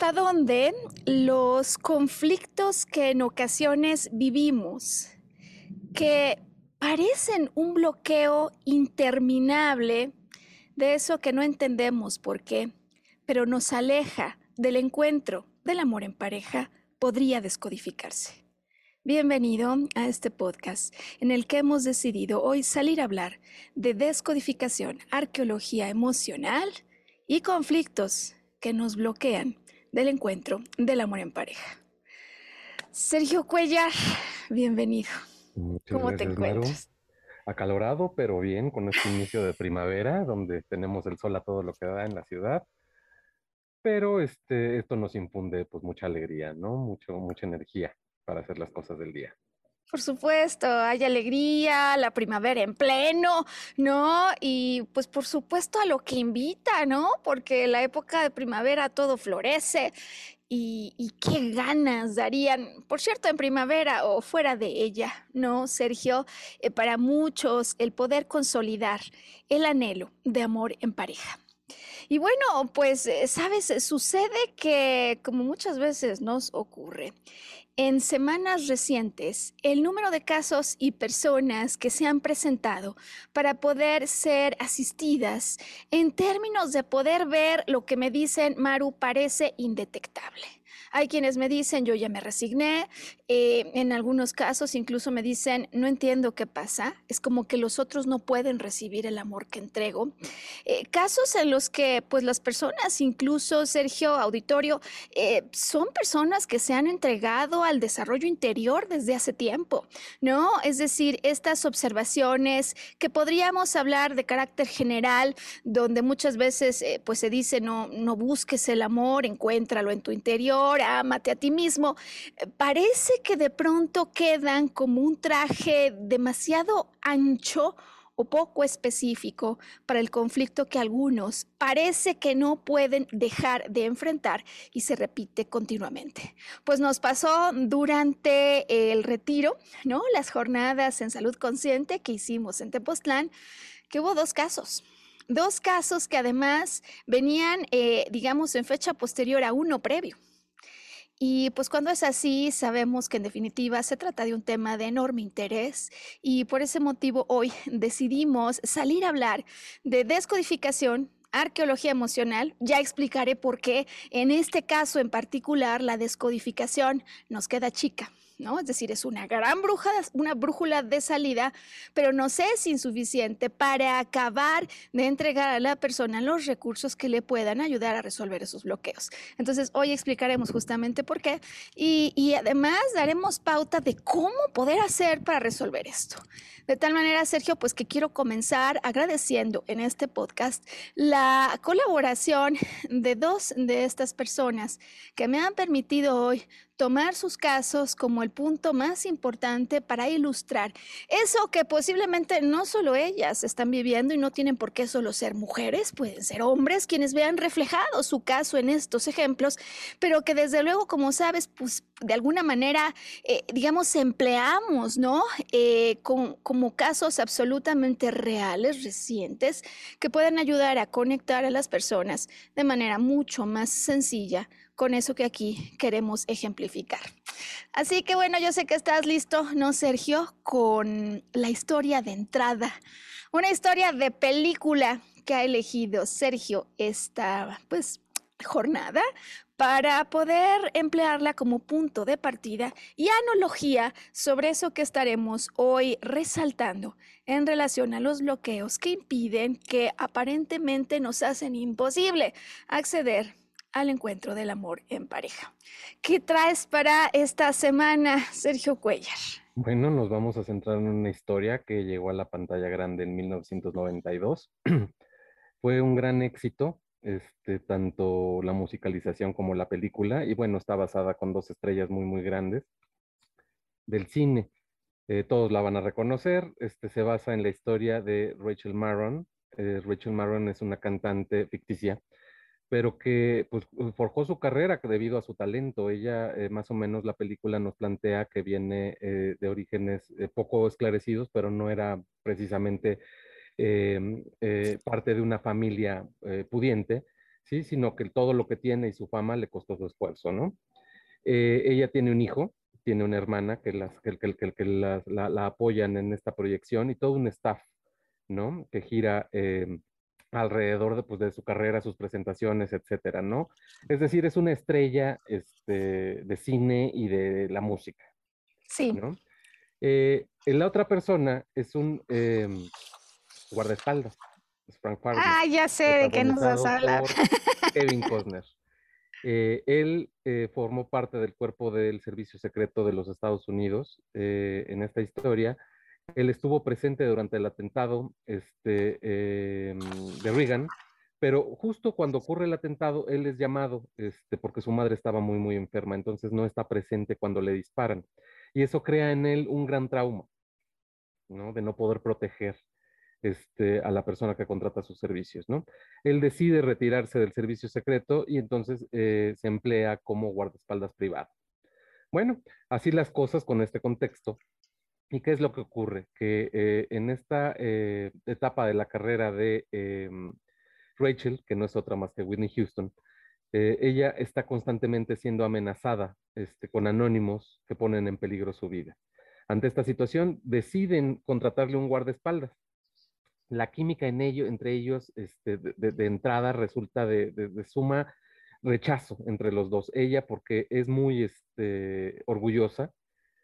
Hasta dónde los conflictos que en ocasiones vivimos, que parecen un bloqueo interminable de eso que no entendemos por qué, pero nos aleja del encuentro del amor en pareja, podría descodificarse. Bienvenido a este podcast en el que hemos decidido hoy salir a hablar de descodificación, arqueología emocional y conflictos que nos bloquean del encuentro del amor en pareja. Sergio Cuellar, bienvenido. ¿Cómo te encuentras? Acalorado, pero bien, con este inicio de primavera, donde tenemos el sol a todo lo que da en la ciudad. Pero este, esto nos impunde pues mucha alegría, ¿no? Mucho, mucha energía para hacer las cosas del día. Por supuesto, hay alegría, la primavera en pleno, ¿no? Y pues por supuesto a lo que invita, ¿no? Porque la época de primavera todo florece y, qué ganas darían, por cierto, en primavera o fuera de ella, ¿no, Sergio? Eh, para muchos el poder consolidar el anhelo de amor en pareja. Y bueno, pues, eh, sabes, sucede que como muchas veces nos ocurre, en semanas recientes, el número de casos y personas que se han presentado para poder ser asistidas en términos de poder ver lo que me dicen, Maru, parece indetectable. Hay quienes me dicen, yo ya me resigné, eh, en algunos casos incluso me dicen, no entiendo qué pasa, es como que los otros no pueden recibir el amor que entrego. Eh, casos en los que pues las personas, incluso Sergio Auditorio, eh, son personas que se han entregado al desarrollo interior desde hace tiempo, ¿no? Es decir, estas observaciones que podríamos hablar de carácter general, donde muchas veces pues se dice, no, no busques el amor, encuéntralo en tu interior, amate a ti mismo, parece que de pronto quedan como un traje demasiado ancho o poco específico para el conflicto que algunos parece que no pueden dejar de enfrentar y se repite continuamente. Pues nos pasó durante el retiro, ¿no? Las jornadas en salud consciente que hicimos en Tepoztlán, que hubo dos casos. Dos casos que además venían, eh, digamos, en fecha posterior a uno previo. Y pues cuando es así, sabemos que en definitiva se trata de un tema de enorme interés y por ese motivo hoy decidimos salir a hablar de descodificación, arqueología emocional. Ya explicaré por qué en este caso en particular la descodificación nos queda chica. ¿No? Es decir, es una gran bruja, una brújula de salida, pero no es insuficiente para acabar de entregar a la persona los recursos que le puedan ayudar a resolver esos bloqueos. Entonces, hoy explicaremos justamente por qué y, y además daremos pauta de cómo poder hacer para resolver esto. De tal manera, Sergio, pues que quiero comenzar agradeciendo en este podcast la colaboración de dos de estas personas que me han permitido hoy tomar sus casos como el punto más importante para ilustrar eso que posiblemente no solo ellas están viviendo y no tienen por qué solo ser mujeres, pueden ser hombres quienes vean reflejado su caso en estos ejemplos, pero que desde luego, como sabes, pues de alguna manera, eh, digamos, empleamos, ¿no? Eh, como casos absolutamente reales, recientes, que pueden ayudar a conectar a las personas de manera mucho más sencilla con eso que aquí queremos ejemplificar. Así que bueno, yo sé que estás listo, ¿no, Sergio? Con la historia de entrada, una historia de película que ha elegido Sergio esta, pues, jornada para poder emplearla como punto de partida y analogía sobre eso que estaremos hoy resaltando en relación a los bloqueos que impiden, que aparentemente nos hacen imposible acceder al encuentro del amor en pareja. ¿Qué traes para esta semana, Sergio Cuellar? Bueno, nos vamos a centrar en una historia que llegó a la pantalla grande en 1992. Fue un gran éxito, este, tanto la musicalización como la película, y bueno, está basada con dos estrellas muy, muy grandes del cine. Eh, todos la van a reconocer. Este, se basa en la historia de Rachel Marron. Eh, Rachel Marron es una cantante ficticia pero que pues, forjó su carrera debido a su talento. Ella, eh, más o menos, la película nos plantea que viene eh, de orígenes eh, poco esclarecidos, pero no era precisamente em, parte de una familia pudiente, ¿sí? sino que todo lo que tiene y su fama le costó su esfuerzo. ¿no? ella tiene un hijo, tiene una hermana que, las, que, que, que la, la, apoyan en esta proyección y todo un staff ¿no? que gira em, alrededor de, pues, de su carrera, sus presentaciones, etcétera, ¿no? Es decir, es una estrella este, de cine y de la música. Sí. ¿no? Eh, la otra persona es un em, guardaespaldas, Frank Fargo. Ah, ya sé de qué nos vas a hablar. Kevin Costner. Eh, él eh, formó parte del cuerpo del Servicio Secreto de los Estados Unidos en esta historia él estuvo presente durante el atentado este, em, de Reagan, pero justo cuando ocurre el atentado, él es llamado este, porque su madre estaba muy, muy enferma, entonces no está presente cuando le disparan. Y eso crea en él un gran trauma, ¿no? De no poder proteger este, a la persona que contrata sus servicios, ¿no? Él decide retirarse del servicio secreto y entonces eh, se emplea como guardaespaldas privado. Bueno, así las cosas con este contexto. ¿Y qué es lo que ocurre? Que eh, en esta eh, etapa de la carrera de em, Rachel, que no es otra más que Whitney Houston, eh, ella está constantemente siendo amenazada este, con anónimos que ponen en peligro su vida. Ante esta situación, deciden contratarle un guardaespaldas. La química en ello, entre ellos, este, de, entrada, resulta de, de, suma rechazo entre los dos. Ella porque es muy este, orgullosa,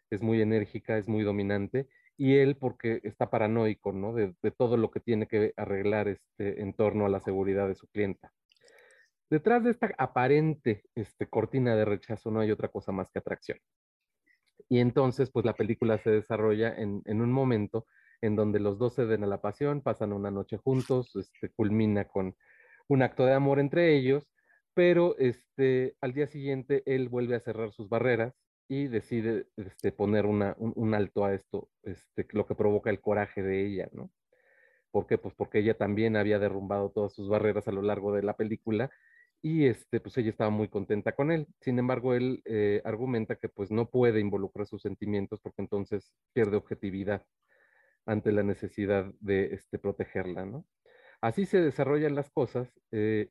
es muy enérgica, es muy dominante, y él porque está paranoico, ¿no? De, todo lo que tiene que arreglar este, en torno a la seguridad de su clienta. Detrás de esta aparente este, cortina de rechazo no hay otra cosa más que atracción. Y entonces, pues la película se desarrolla en, un momento en donde los dos ceden a la pasión, pasan una noche juntos, este, culmina con un acto de amor entre ellos, pero este, al día siguiente él vuelve a cerrar sus barreras y decide este, poner una, un, alto a esto, este, lo que provoca el coraje de ella, ¿no? ¿Por qué? Pues porque ella también había derrumbado todas sus barreras a lo largo de la película y este, pues ella estaba muy contenta con él. Sin embargo, él eh, argumenta que pues no puede involucrar sus sentimientos porque entonces pierde objetividad ante la necesidad de este, protegerla, ¿no? Así se desarrollan las cosas eh,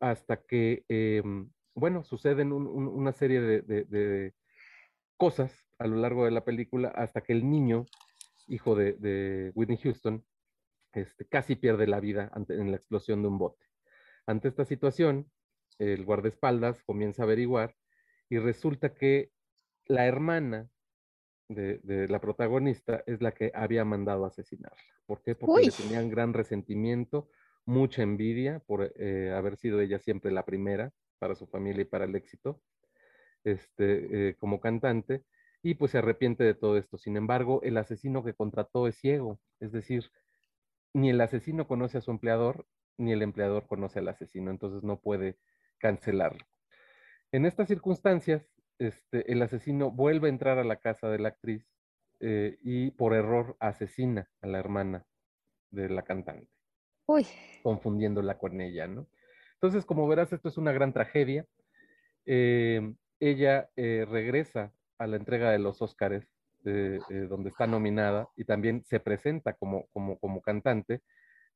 hasta que, em, bueno, suceden una serie de cosas a lo largo de la película hasta que el niño, hijo de, Whitney Houston, este, casi pierde la vida en la explosión de un bote. Ante esta situación, el guardaespaldas comienza a averiguar y resulta que la hermana de, la protagonista es la que había mandado a asesinarla. ¿Por qué? Porque le tenían gran resentimiento, mucha envidia por eh, haber sido ella siempre la primera para su familia y para el éxito este, eh, como cantante y pues se arrepiente de todo esto. Sin embargo, el asesino que contrató es ciego, es decir, ni el asesino conoce a su empleador, ni el empleador conoce al asesino, entonces no puede cancelarlo. En estas circunstancias, este, el asesino vuelve a entrar a la casa de la actriz eh, y por error asesina a la hermana de la cantante. Uy. Confundiéndola con ella, ¿no? Entonces, como verás, esto es una gran tragedia. Eh, ella eh, regresa a la entrega de los Óscares, donde está nominada, y también se presenta como, como, como cantante.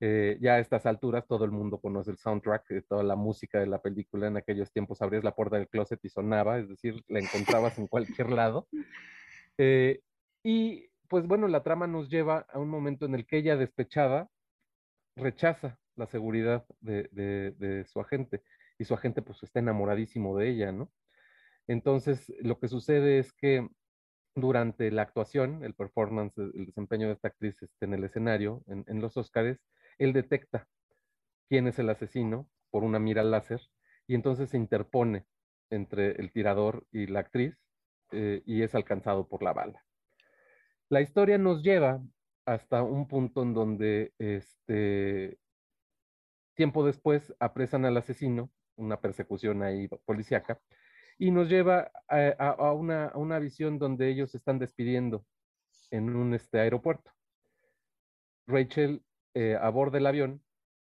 ya a estas alturas todo el mundo conoce el soundtrack, toda la música de la película. En aquellos tiempos abrías la puerta del closet y sonaba, es decir, la encontrabas en cualquier lado. Y pues bueno, la trama nos lleva a un momento en el que ella despechada rechaza la seguridad de, su agente y su agente pues está enamoradísimo de ella, ¿no? Entonces lo que sucede es que durante la actuación, el performance, el desempeño de esta actriz este, en el escenario, en, los Óscares, él detecta quién es el asesino por una mira láser y entonces se interpone entre el tirador y la actriz eh, y es alcanzado por la bala. La historia nos lleva hasta un punto en donde este, tiempo después apresan al asesino, una persecución ahí policíaca, y nos lleva a, una, visión donde ellos se están despidiendo en un este, aeropuerto. Rachel eh, aborda el avión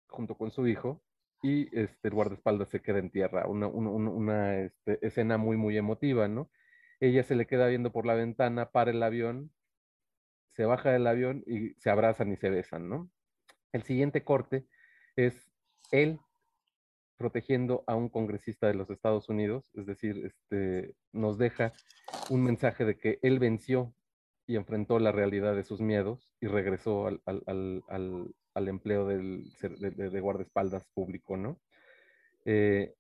junto con su hijo y este, el guardaespaldas se queda en tierra, una, este, escena muy, muy emotiva, ¿no? Ella se le queda viendo por la ventana, para el avión, se baja del avión y se abrazan y se besan, ¿no? El siguiente corte es él protegiendo a un congresista de los Estados Unidos, es decir, este, nos deja un mensaje de que él venció y enfrentó la realidad de sus miedos y regresó al, empleo del, de, guardaespaldas público, ¿no? Eh,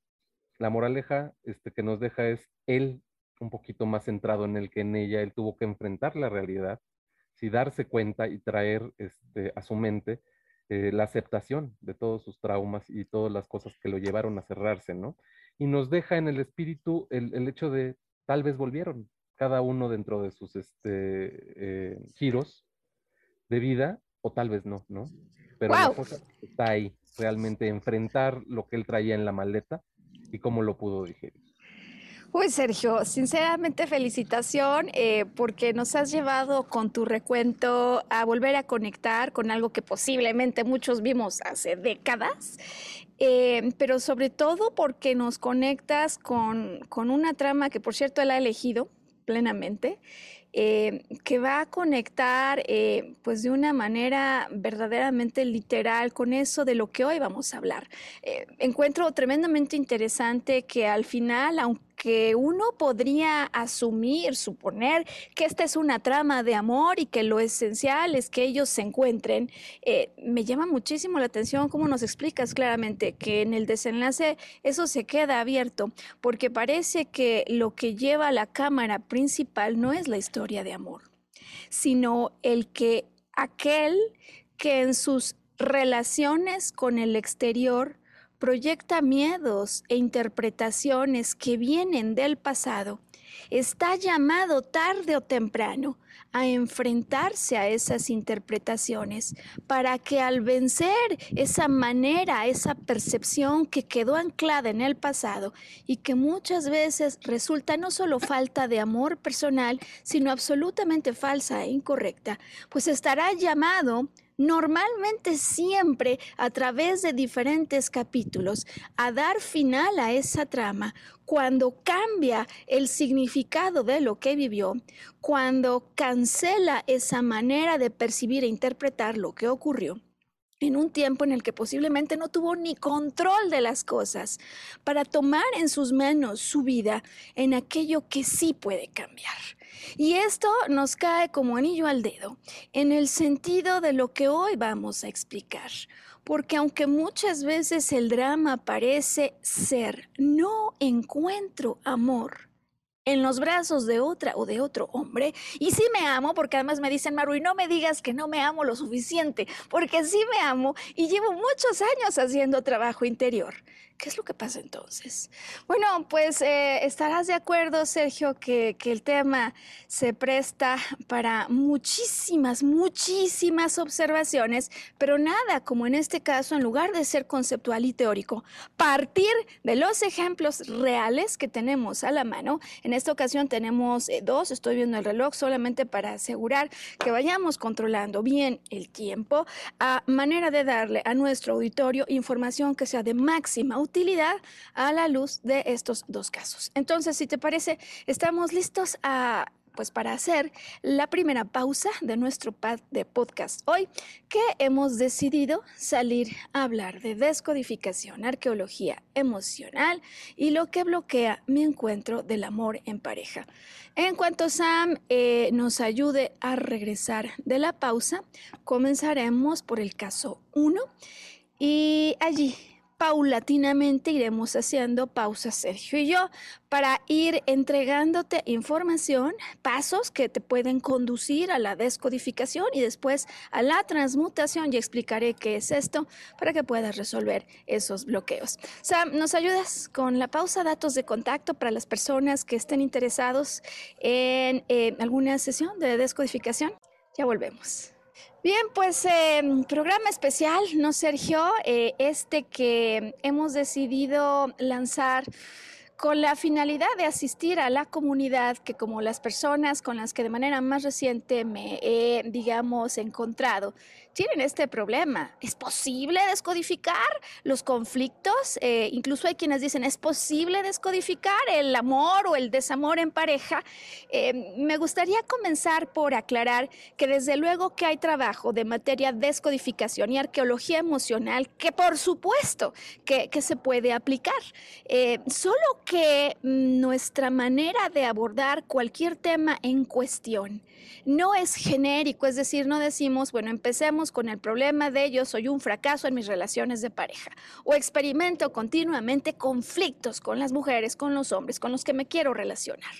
la moraleja este, que nos deja es él un poquito más centrado en el que en ella, él tuvo que enfrentar la realidad y darse cuenta y traer este, a su mente eh, la aceptación de todos sus traumas y todas las cosas que lo llevaron a cerrarse, ¿no? Y nos deja en el espíritu el, hecho de tal vez volvieron, cada uno dentro de sus este, eh, giros de vida, o tal vez no, ¿no? Pero la cosa está ahí, realmente enfrentar lo que él traía en la maleta y cómo lo pudo digerir. Uy, Sergio, sinceramente felicitación eh, porque nos has llevado con tu recuento a volver a conectar con algo que posiblemente muchos vimos hace décadas, eh, pero sobre todo porque nos conectas con, con una trama que por cierto él ha elegido plenamente eh, que va a conectar eh, pues de una manera verdaderamente literal con eso de lo que hoy vamos a hablar. Encuentro tremendamente interesante que al final, aunque uno podría asumir, suponer que esta es una trama de amor y que lo esencial es que ellos se encuentren, me llama muchísimo la atención cómo nos explicas claramente que en el desenlace eso se queda abierto, porque parece que lo que lleva la cámara principal no es la historia, de amor, sino el que aquel que en sus relaciones con el exterior proyecta miedos e interpretaciones que vienen del pasado, está llamado tarde o temprano a enfrentarse a esas interpretaciones para que al vencer esa manera, esa percepción que quedó anclada en el pasado y que muchas veces resulta no solo falta de amor personal, sino absolutamente falsa e incorrecta, pues estará llamado normalmente siempre a través de diferentes capítulos a dar final a esa trama, cuando cambia el significado de lo que vivió, cuando cancela esa manera de percibir e interpretar lo que ocurrió en un tiempo en el que posiblemente no tuvo ni control de las cosas, para tomar en sus manos su vida en aquello que sí puede cambiar. Y esto nos cae como anillo al dedo en el sentido de lo que hoy vamos a explicar. Porque aunque muchas veces el drama parece ser no encuentro amor, en los brazos de otra o de otro hombre. Y sí me amo, porque además me dicen, Maru, y no me digas que no me amo lo suficiente, porque sí me amo y llevo muchos años haciendo trabajo interior ¿Qué es lo que pasa entonces? Bueno, pues eh, estarás de acuerdo, Sergio, que, que, el tema se presta para muchísimas, muchísimas observaciones, pero nada como en este caso, en lugar de ser conceptual y teórico, partir de los ejemplos reales que tenemos a la mano. En esta ocasión tenemos eh, dos, estoy viendo el reloj solamente para asegurar que vayamos controlando bien el tiempo, a manera de darle a nuestro auditorio información que sea de máxima utilidad utilidad a la luz de estos dos casos. Entonces, si te parece, estamos listos a pues para hacer la primera pausa de nuestro pad de podcast hoy, que hemos decidido salir a hablar de descodificación, arqueología emocional y lo que bloquea mi encuentro del amor en pareja. En cuanto Sam eh, nos ayude a regresar de la pausa, comenzaremos por el caso 1 y allí paulatinamente iremos haciendo pausas, Sergio y yo, para ir entregándote información, pasos que te pueden conducir a la descodificación y después a la transmutación. Y explicaré qué es esto para que puedas resolver esos bloqueos. Sam, ¿nos ayudas con la pausa, datos de contacto para las personas que estén interesados en eh, alguna sesión de descodificación? Ya volvemos. Bien, pues em, programa especial, ¿no, Sergio? Eh, este que hemos decidido lanzar con la finalidad de asistir a la comunidad que como las personas con las que de manera más reciente me he, digamos, encontrado, tienen este problema. ¿Es posible descodificar los conflictos? Eh, incluso hay quienes dicen, ¿es posible descodificar el amor o el desamor en pareja? Eh, me gustaría comenzar por aclarar que desde luego que hay trabajo de materia descodificación y arqueología emocional que por supuesto que, se puede aplicar. Eh, solo que nuestra manera de abordar cualquier tema en cuestión no es genérico, es decir, no decimos, bueno, empecemos con el problema de yo soy un fracaso en mis relaciones de pareja o experimento continuamente conflictos con las mujeres, con los hombres, con los que me quiero relacionar.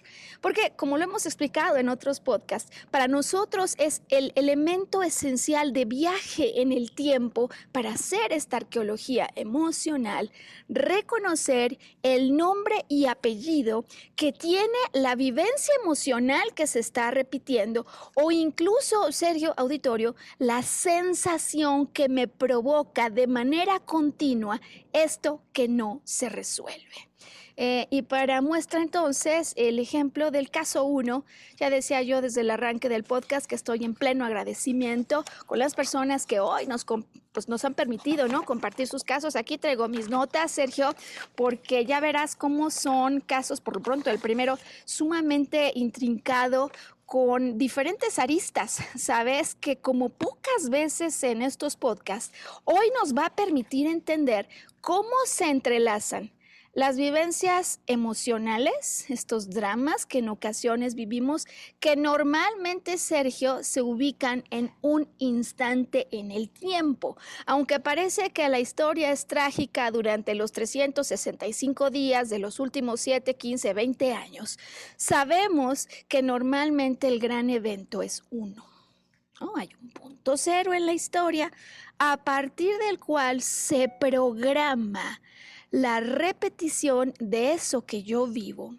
Porque, como lo hemos explicado en otros podcasts, para nosotros es el elemento esencial de viaje en el tiempo para hacer esta arqueología emocional, reconocer el nombre y apellido que tiene la vivencia emocional que se está repitiendo o incluso, Sergio Auditorio, la sensación que me provoca de manera continua esto que no se resuelve. Eh, y para muestra entonces el ejemplo del caso 1, ya decía yo desde el arranque del podcast que estoy en pleno agradecimiento con las personas que hoy nos, pues, nos han permitido ¿no? compartir sus casos. Aquí traigo mis notas, Sergio, porque ya verás cómo son casos, por lo pronto, el primero sumamente intrincado, con diferentes aristas. Sabes que como pocas veces en estos podcasts, hoy nos va a permitir entender cómo se entrelazan las vivencias emocionales, estos dramas que en ocasiones vivimos, que normalmente, Sergio, se ubican en un instante en el tiempo. Aunque parece que la historia es trágica durante los 365 días de los últimos 7, 15, 20 años, sabemos que normalmente el gran evento es uno. hay un punto cero en la historia a partir del cual se programa la repetición de eso que yo vivo,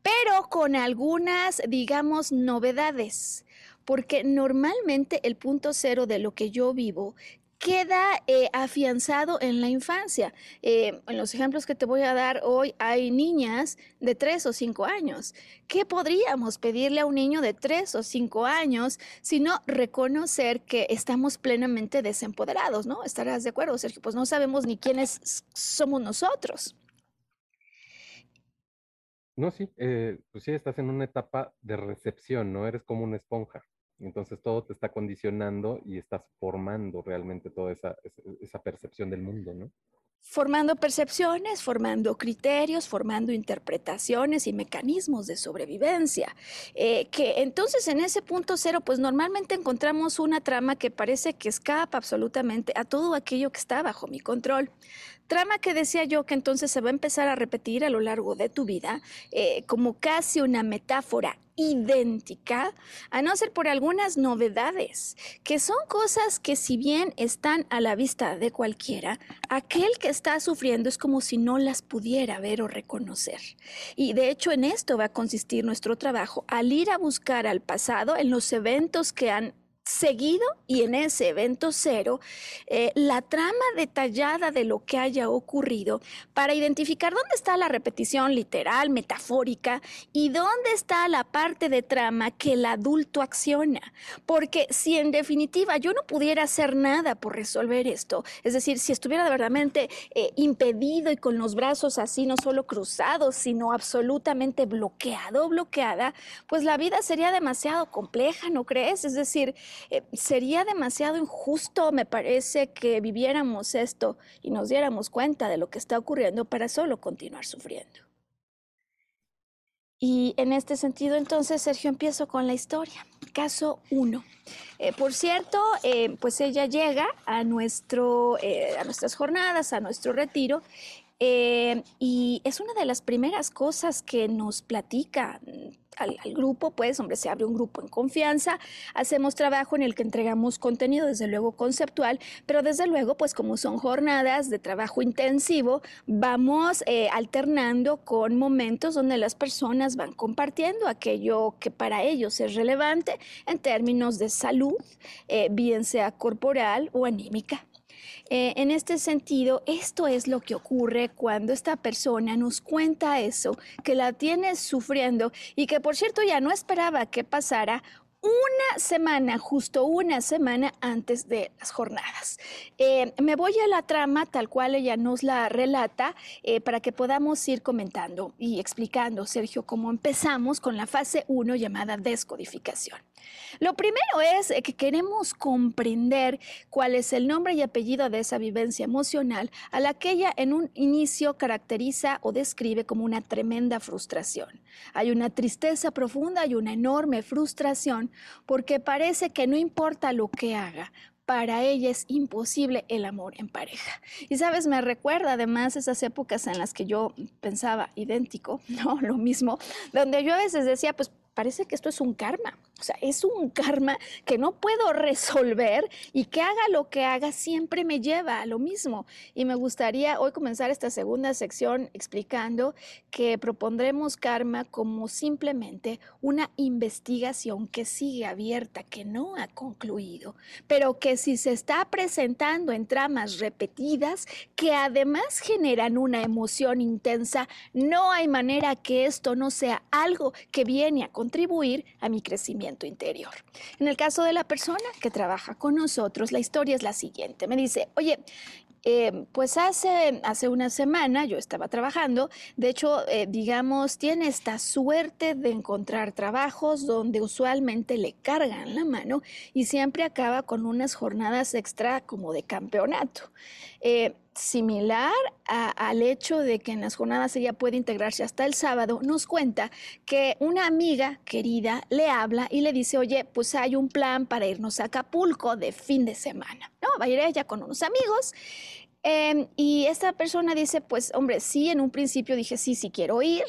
pero con algunas, digamos, novedades, porque normalmente el punto cero de lo que yo vivo queda eh, afianzado en la infancia. Eh, en los ejemplos que te voy a dar hoy hay niñas de tres o cinco años. ¿Qué podríamos pedirle a un niño de tres o cinco años sino reconocer que estamos plenamente desempoderados, ¿no? Estarás de acuerdo, Sergio, pues no sabemos ni quiénes somos nosotros. No, sí, eh, pues sí, estás en una etapa de recepción, ¿no? Eres como una esponja. Entonces todo te está condicionando y estás formando realmente toda esa, esa percepción del mundo, ¿no? formando percepciones, formando criterios, formando interpretaciones y mecanismos de sobrevivencia. Eh, que entonces en ese punto cero, pues normalmente encontramos una trama que parece que escapa absolutamente a todo aquello que está bajo mi control. Trama que decía yo que entonces se va a empezar a repetir a lo largo de tu vida eh, como casi una metáfora idéntica, a no ser por algunas novedades, que son cosas que si bien están a la vista de cualquiera, aquel que está sufriendo es como si no las pudiera ver o reconocer. Y de hecho en esto va a consistir nuestro trabajo, al ir a buscar al pasado en los eventos que han seguido y en ese evento cero eh, la trama detallada de lo que haya ocurrido para identificar dónde está la repetición literal, metafórica y dónde está la parte de trama que el adulto acciona. Porque si en definitiva yo no pudiera hacer nada por resolver esto, es decir, si estuviera verdaderamente eh, impedido y con los brazos así no solo cruzados, sino absolutamente bloqueado bloqueada, pues la vida sería demasiado compleja, ¿no crees? Es decir, eh, sería demasiado injusto, me parece, que viviéramos esto y nos diéramos cuenta de lo que está ocurriendo para solo continuar sufriendo. Y en este sentido, entonces, Sergio, empiezo con la historia. Caso 1. Eh, por cierto, eh, pues ella llega a, nuestro, a nuestras jornadas, a nuestro retiro, y es una de las primeras cosas que nos platica al, grupo, pues, hombre, se abre un grupo en confianza, hacemos trabajo en el que entregamos contenido, desde luego conceptual, pero desde luego, pues, como son jornadas de trabajo intensivo, vamos eh, alternando con momentos donde las personas van compartiendo aquello que para ellos es relevante en términos de salud, eh, bien sea corporal o anímica. Eh, en este sentido, esto es lo que ocurre cuando esta persona nos cuenta eso, que la tiene sufriendo y que por cierto ya no esperaba que pasara una semana, justo una semana antes de las jornadas. Eh, me voy a la trama tal cual ella nos la relata eh, para que podamos ir comentando y explicando, Sergio, cómo empezamos con la fase 1 llamada descodificación. Lo primero es eh, que queremos comprender cuál es el nombre y apellido de esa vivencia emocional a la que ella en un inicio caracteriza o describe como una tremenda frustración. Hay una tristeza profunda y una enorme frustración porque parece que no importa lo que haga, para ella es imposible el amor en pareja. Y sabes, me recuerda además esas épocas en las que yo pensaba idéntico, ¿no? Lo mismo, donde yo a veces decía, pues parece que esto es un karma. O sea, es un karma que no puedo resolver y que haga lo que haga siempre me lleva a lo mismo. Y me gustaría hoy comenzar esta segunda sección explicando que propondremos karma como simplemente una investigación que sigue abierta, que no ha concluido, pero que si se está presentando en tramas repetidas, que además generan una emoción intensa, no hay manera que esto no sea algo que viene a contribuir a mi crecimiento interior. En el caso de la persona que trabaja con nosotros, la historia es la siguiente. Me dice, oye, eh, pues hace, hace una semana yo estaba trabajando, de hecho, eh, digamos, tiene esta suerte de encontrar trabajos donde usualmente le cargan la mano y siempre acaba con unas jornadas extra como de campeonato. Eh, similar al hecho de que en las jornadas ella puede integrarse hasta el sábado, nos cuenta que una amiga querida le habla y le dice, oye, pues hay un plan para irnos a Acapulco de fin de semana, ¿no? Va a ir ella con unos amigos. Em, y esta persona dice, pues hombre, sí, en un principio dije, sí, sí quiero ir,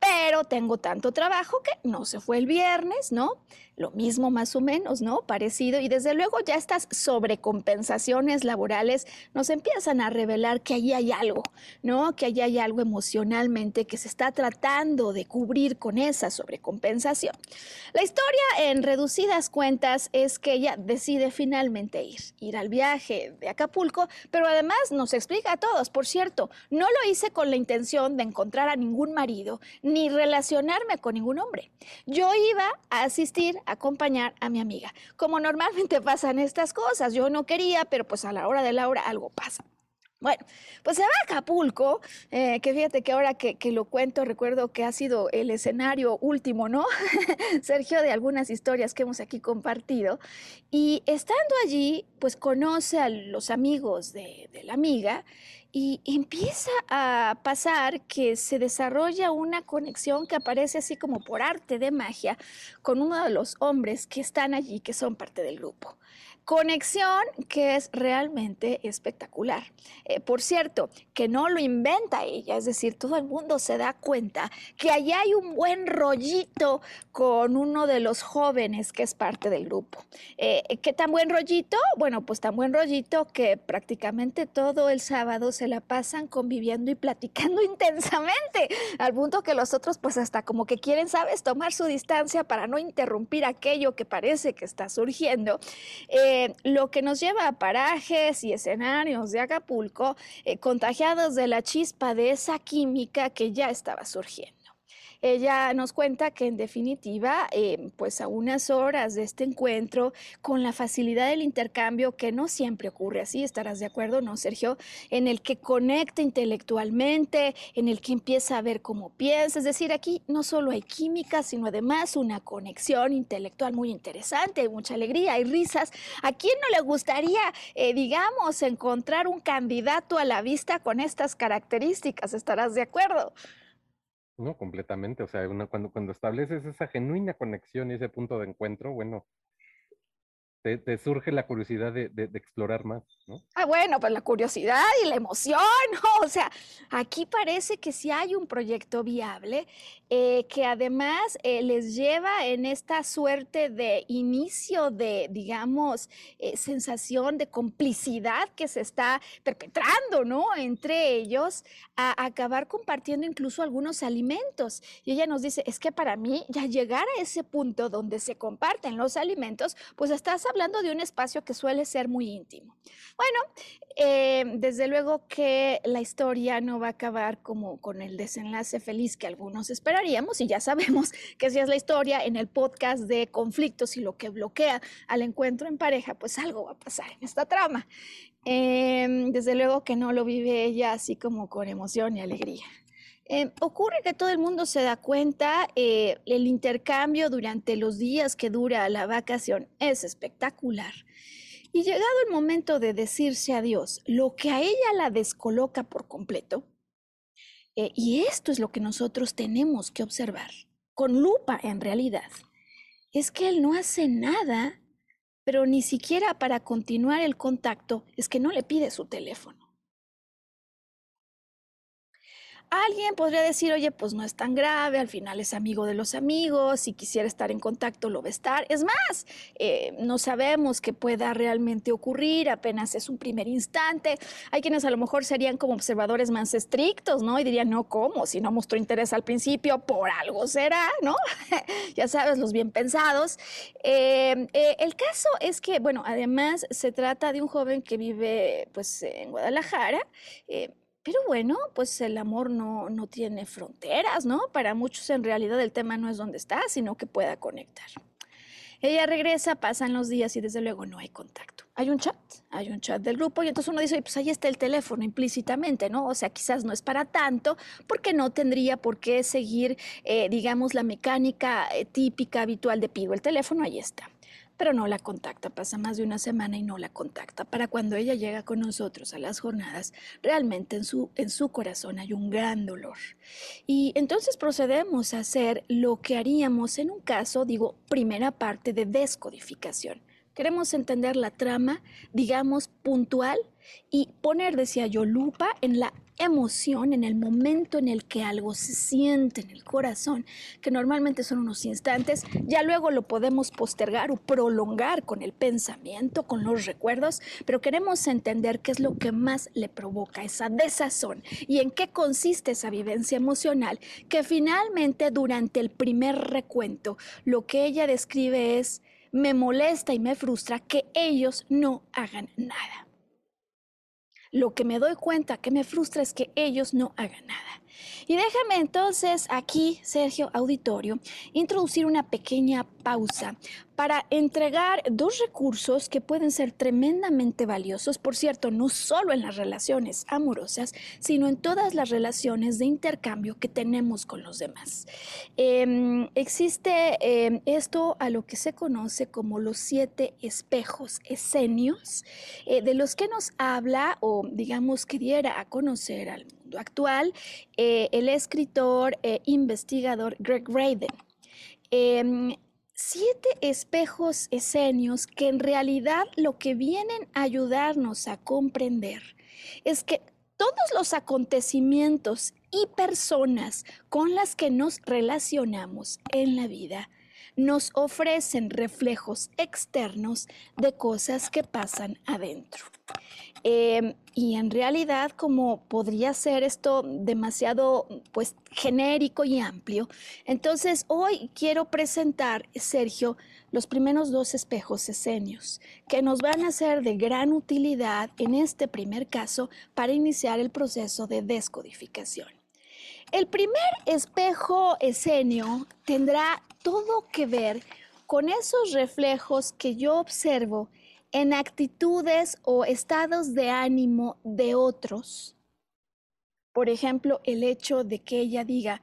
pero tengo tanto trabajo que no se fue el viernes, ¿no? lo mismo más o menos, ¿no? Parecido. Y desde luego ya estas sobrecompensaciones laborales nos empiezan a revelar que allí hay algo, ¿no? Que allí hay algo emocionalmente que se está tratando de cubrir con esa sobrecompensación. La historia en reducidas cuentas es que ella decide finalmente ir, ir al viaje de Acapulco, pero además nos explica a todos, por cierto, no lo hice con la intención de encontrar a ningún marido ni relacionarme con ningún hombre. Yo iba a asistir acompañar a mi amiga. Como normalmente pasan estas cosas, yo no quería, pero pues a la hora de la hora algo pasa. Bueno, pues se va a Acapulco, eh, que fíjate que ahora que, lo cuento, recuerdo que ha sido el escenario último, ¿no? Sergio, de algunas historias que hemos aquí compartido. Y estando allí, pues conoce a los amigos de la amiga y empieza a pasar que se desarrolla una conexión que aparece así como por arte de magia con uno de los hombres que están allí, que son parte del grupo. Conexión que es realmente espectacular. Eh, por cierto, que no lo inventa ella, es decir, todo el mundo se da cuenta que allá hay un buen rollito con uno de los jóvenes que es parte del grupo. Eh, ¿Qué tan buen rollito? Bueno, pues tan buen rollito que prácticamente todo el sábado se la pasan conviviendo y platicando intensamente, al punto que los otros pues hasta como que quieren, sabes, tomar su distancia para no interrumpir aquello que parece que está surgiendo. Eh, lo que nos lleva a parajes y escenarios de Acapulco eh, contagiados de la chispa de esa química que ya estaba surgiendo. Ella nos cuenta que en definitiva, eh, pues a unas horas de este encuentro, con la facilidad del intercambio, que no siempre ocurre así, estarás de acuerdo, ¿no, Sergio? En el que conecta intelectualmente, en el que empieza a ver cómo piensa. Es decir, aquí no solo hay química, sino además una conexión intelectual muy interesante, hay mucha alegría, hay risas. ¿A quién no le gustaría, eh, digamos, encontrar un candidato a la vista con estas características? ¿Estarás de acuerdo? No, completamente. O sea, cuando, cuando estableces esa genuina conexión y ese punto de encuentro, bueno, te, surge la curiosidad de, explorar más, ¿no? Ah, bueno, pues la curiosidad y la emoción, ¿no? O sea, aquí parece que sí hay un proyecto viable eh, que además eh, les lleva en esta suerte de inicio de, digamos, eh, sensación de complicidad que se está perpetrando, ¿no? Entre ellos, a acabar compartiendo incluso algunos alimentos. Y ella nos dice, es que para mí ya llegar a ese punto donde se comparten los alimentos, pues estás hablando de un espacio que suele ser muy íntimo. Bueno, eh, desde luego que la historia no va a acabar como con el desenlace feliz que algunos esperaríamos y ya sabemos que si es la historia en el podcast de conflictos y lo que bloquea al encuentro en pareja, pues algo va a pasar en esta trama. Em, desde luego que no lo vive ella así como con emoción y alegría. Em, ocurre que todo el mundo se da cuenta, eh, el intercambio durante los días que dura la vacación es espectacular. Y llegado el momento de decirse adiós, lo que a ella la descoloca por completo, eh, y esto es lo que nosotros tenemos que observar, con lupa en realidad, es que él no hace nada, pero ni siquiera para continuar el contacto, es que no le pide su teléfono. Alguien podría decir, oye, pues no es tan grave, al final es amigo de los amigos, si quisiera estar en contacto lo va a estar. Es más, eh, no sabemos qué pueda realmente ocurrir, apenas es un primer instante. Hay quienes a lo mejor serían como observadores más estrictos, ¿no? Y dirían, no, ¿cómo? Si no mostró interés al principio, por algo será, ¿no? ya sabes, los bien pensados. Eh, eh, el caso es que, bueno, además se trata de un joven que vive pues en Guadalajara. Pero bueno, pues el amor no, no tiene fronteras, ¿no? Para muchos en realidad el tema no es dónde está, sino que pueda conectar. Ella regresa, pasan los días y desde luego no hay contacto. Hay un chat, hay un chat del grupo y entonces uno dice, pues ahí está el teléfono implícitamente, ¿no? O sea, quizás no es para tanto porque no tendría por qué seguir, eh, digamos, la mecánica eh, típica, habitual de pido el teléfono, ahí está pero no la contacta. Pasa más de una semana y no la contacta. Para cuando ella llega con nosotros a las jornadas, realmente en su, en su corazón hay un gran dolor. Y entonces procedemos a hacer lo que haríamos en un caso, digo, primera parte de descodificación. Queremos entender la trama, digamos, puntual y poner, decía yo, lupa en la emoción, en el momento en el que algo se siente en el corazón, que normalmente son unos instantes, ya luego lo podemos postergar o prolongar con el pensamiento, con los recuerdos, pero queremos entender qué es lo que más le provoca esa desazón y en qué consiste esa vivencia emocional, que finalmente durante el primer recuento lo que ella describe es, me molesta y me frustra que ellos no hagan nada. Lo que me doy cuenta que me frustra es que ellos no hagan nada. Y déjame entonces aquí, Sergio Auditorio, introducir una pequeña pausa para entregar dos recursos que pueden ser tremendamente valiosos, por cierto, no solo en las relaciones amorosas, sino en todas las relaciones de intercambio que tenemos con los demás. Em, existe em, esto a lo que se conoce como los siete espejos escenios, eh, de los que nos habla o digamos que diera a conocer al mundo actual eh, el escritor e investigador Greg Raiden. Em, siete espejos escenios que en realidad lo que vienen a ayudarnos a comprender es que todos los acontecimientos y personas con las que nos relacionamos en la vida nos ofrecen reflejos externos de cosas que pasan adentro. Em, y en realidad, como podría ser esto demasiado pues genérico y amplio, entonces hoy quiero presentar, Sergio, los primeros dos espejos escenios, que nos van a ser de gran utilidad en este primer caso para iniciar el proceso de descodificación. El primer espejo escenio tendrá todo que ver con esos reflejos que yo observo en actitudes o estados de ánimo de otros. Por ejemplo, el hecho de que ella diga,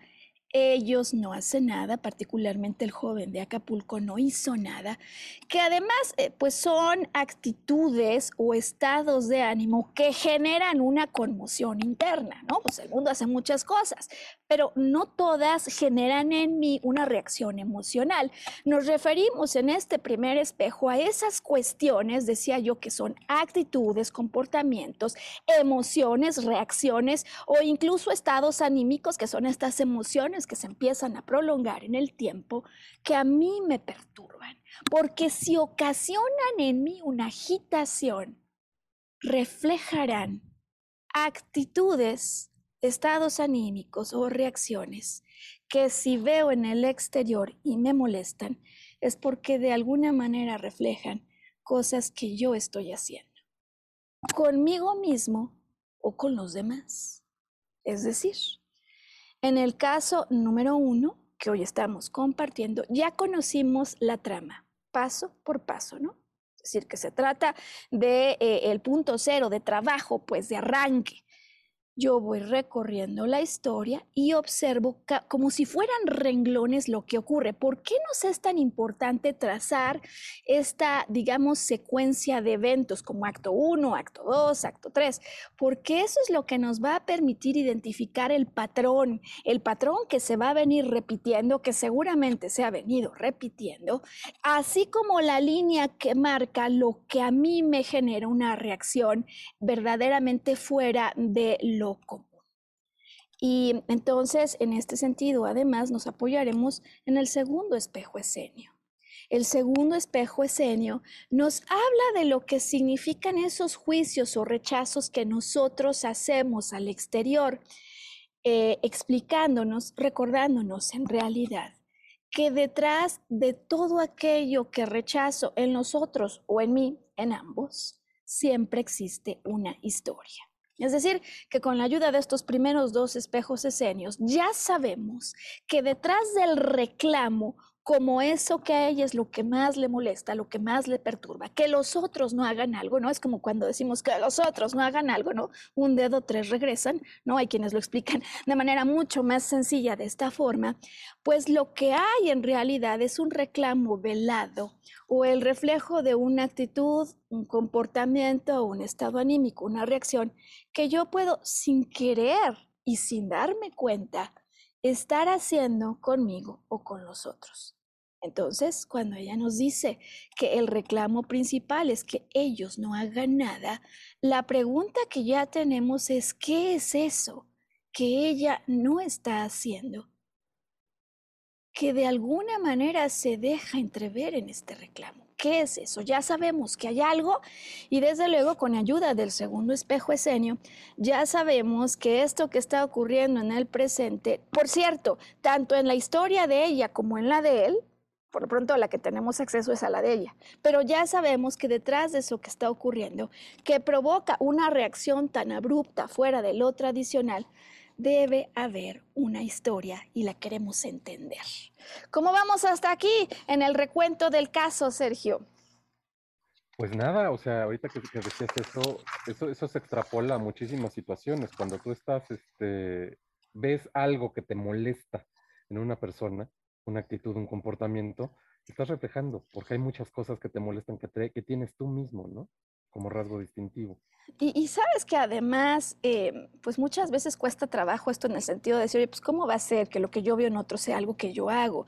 ellos no hacen nada, particularmente el joven de Acapulco no hizo nada, que además eh, pues son actitudes o estados de ánimo que generan una conmoción interna, ¿no? Pues el mundo hace muchas cosas, pero no todas generan en mí una reacción emocional. Nos referimos en este primer espejo a esas cuestiones, decía yo, que son actitudes, comportamientos, emociones, reacciones o incluso estados anímicos, que son estas emociones que se empiezan a prolongar en el tiempo, que a mí me perturban, porque si ocasionan en mí una agitación, reflejarán actitudes estados anímicos o reacciones que si veo en el exterior y me molestan, es porque de alguna manera reflejan cosas que yo estoy haciendo, conmigo mismo o con los demás. Es decir, en el caso número uno que hoy estamos compartiendo, ya conocimos la trama, paso por paso, ¿no? Es decir, que se trata de eh, el punto cero de trabajo, pues de arranque, yo voy recorriendo la historia y observo como si fueran renglones lo que ocurre. ¿Por qué nos es tan importante trazar esta, digamos, secuencia de eventos como acto 1, acto 2, acto 3? Porque eso es lo que nos va a permitir identificar el patrón, el patrón que se va a venir repitiendo, que seguramente se ha venido repitiendo, así como la línea que marca lo que a mí me genera una reacción verdaderamente fuera de lo común. Y entonces, en este sentido, además, nos apoyaremos en el segundo espejo escenio. El segundo espejo escenio nos habla de lo que significan esos juicios o rechazos que nosotros hacemos al exterior, eh, explicándonos, recordándonos en realidad que detrás de todo aquello que rechazo en nosotros o en mí, en ambos, siempre existe una historia. Es decir, que con la ayuda de estos primeros dos espejos escenios ya sabemos que detrás del reclamo como eso que a ella es lo que más le molesta, lo que más le perturba, que los otros no hagan algo, ¿no? Es como cuando decimos que los otros no hagan algo, ¿no? Un dedo, tres regresan, ¿no? Hay quienes lo explican de manera mucho más sencilla de esta forma, pues lo que hay en realidad es un reclamo velado o el reflejo de una actitud, un comportamiento, un estado anímico, una reacción que yo puedo sin querer y sin darme cuenta estar haciendo conmigo o con los otros. Entonces, cuando ella nos dice que el reclamo principal es que ellos no hagan nada, la pregunta que ya tenemos es, ¿qué es eso que ella no está haciendo? Que de alguna manera se deja entrever en este reclamo. ¿Qué es eso? Ya sabemos que hay algo y desde luego con ayuda del segundo espejo escenio, ya sabemos que esto que está ocurriendo en el presente, por cierto, tanto en la historia de ella como en la de él, por lo pronto la que tenemos acceso es a la de ella, pero ya sabemos que detrás de eso que está ocurriendo, que provoca una reacción tan abrupta fuera de lo tradicional, debe haber una historia y la queremos entender. ¿Cómo vamos hasta aquí en el recuento del caso, Sergio? Pues nada, o sea, ahorita que, decías eso, eso, se extrapola a muchísimas situaciones. Cuando tú estás, este, ves algo que te molesta en una persona, una actitud, un comportamiento, estás reflejando, porque hay muchas cosas que te molestan que, que tienes tú mismo, ¿no? Como rasgo distintivo. Y, sabes que además, eh, pues muchas veces cuesta trabajo esto en el sentido de decir, oye, pues cómo va a ser que lo que yo veo en otro sea algo que yo hago.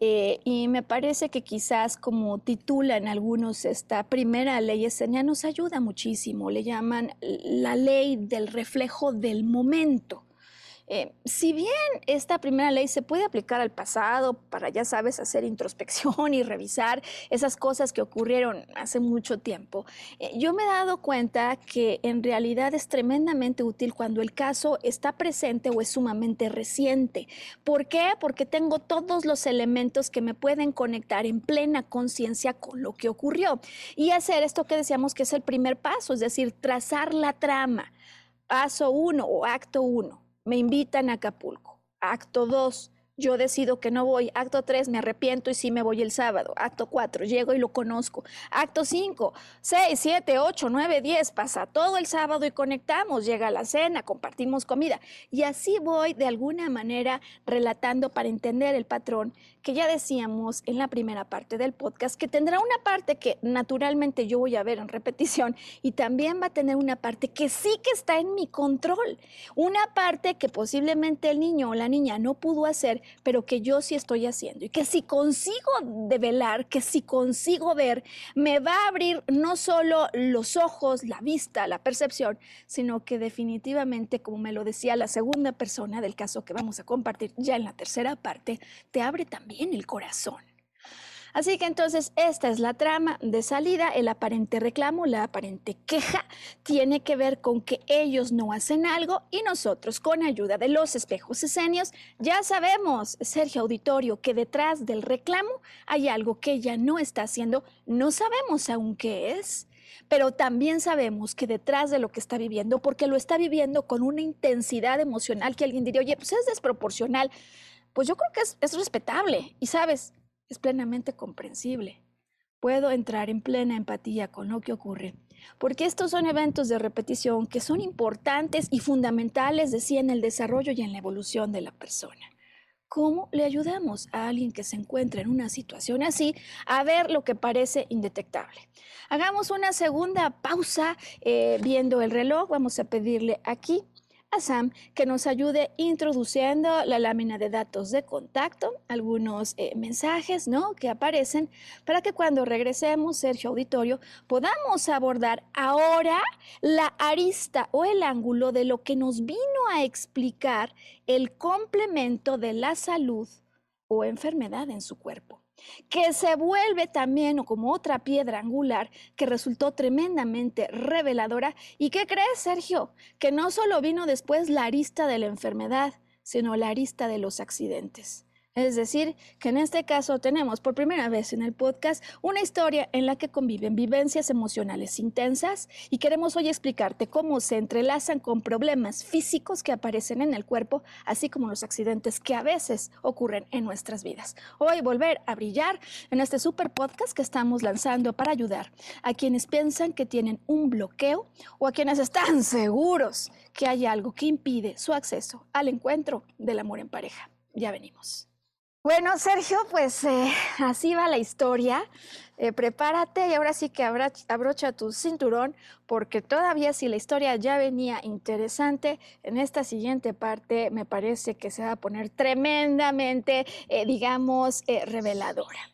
Eh, y me parece que quizás como titulan algunos esta primera ley escénica nos ayuda muchísimo. Le llaman la ley del reflejo del momento. Eh, si bien esta primera ley se puede aplicar al pasado para, ya sabes, hacer introspección y revisar esas cosas que ocurrieron hace mucho tiempo, eh, yo me he dado cuenta que en realidad es tremendamente útil cuando el caso está presente o es sumamente reciente. ¿Por qué? Porque tengo todos los elementos que me pueden conectar en plena conciencia con lo que ocurrió y hacer esto que decíamos que es el primer paso, es decir, trazar la trama. Paso uno o acto uno me invitan a Acapulco. Acto 2, yo decido que no voy. Acto 3, me arrepiento y sí me voy el sábado. Acto 4, llego y lo conozco. Acto 5, 6, 7, 8, 9, 10, pasa todo el sábado y conectamos. Llega la cena, compartimos comida. Y así voy de alguna manera relatando para entender el patrón que ya decíamos en la primera parte del podcast, que tendrá una parte que naturalmente yo voy a ver en repetición y también va a tener una parte que sí que está en mi control. Una parte que posiblemente el niño o la niña no pudo hacer pero que yo sí estoy haciendo y que si consigo develar, que si consigo ver, me va a abrir no solo los ojos, la vista, la percepción, sino que definitivamente, como me lo decía la segunda persona del caso que vamos a compartir ya en la tercera parte, te abre también el corazón. Así que entonces esta es la trama de salida, el aparente reclamo, la aparente queja, tiene que ver con que ellos no hacen algo y nosotros con ayuda de los espejos escéneos ya sabemos, Sergio Auditorio, que detrás del reclamo hay algo que ella no está haciendo, no sabemos aún qué es pero también sabemos que detrás de lo que está viviendo, porque lo está viviendo con una intensidad emocional que alguien diría, oye, pues es desproporcional, pues yo creo que es, es respetable. Y sabes, es plenamente comprensible. Puedo entrar en plena empatía con lo que ocurre, porque estos son eventos de repetición que son importantes y fundamentales, decía, en el desarrollo y en la evolución de la persona. ¿Cómo le ayudamos a alguien que se encuentra en una situación así a ver lo que parece indetectable? Hagamos una segunda pausa eh, viendo el reloj. Vamos a pedirle aquí a Sam que nos ayude introduciendo la lámina de datos de contacto, algunos eh, mensajes ¿no? que aparecen para que cuando regresemos, Sergio Auditorio, podamos abordar ahora la arista o el ángulo de lo que nos vino a explicar el complemento de la salud o enfermedad en su cuerpo que se vuelve también como otra piedra angular que resultó tremendamente reveladora. ¿Y qué crees, Sergio? Que no solo vino después la arista de la enfermedad, sino la arista de los accidentes. Es decir, que en este caso tenemos por primera vez en el podcast una historia en la que conviven vivencias emocionales intensas y queremos hoy explicarte cómo se entrelazan con problemas físicos que aparecen en el cuerpo, así como los accidentes que a veces ocurren en nuestras vidas. Hoy volver a brillar en este super podcast que estamos lanzando para ayudar a quienes piensan que tienen un bloqueo o a quienes están seguros que hay algo que impide su acceso al encuentro del amor en pareja. Ya venimos. Bueno, Sergio, pues eh, así va la historia. Eh, prepárate y ahora sí que abrocha tu cinturón, porque todavía si la historia ya venía interesante, en esta siguiente parte me parece que se va a poner tremendamente, eh, digamos, reveladora.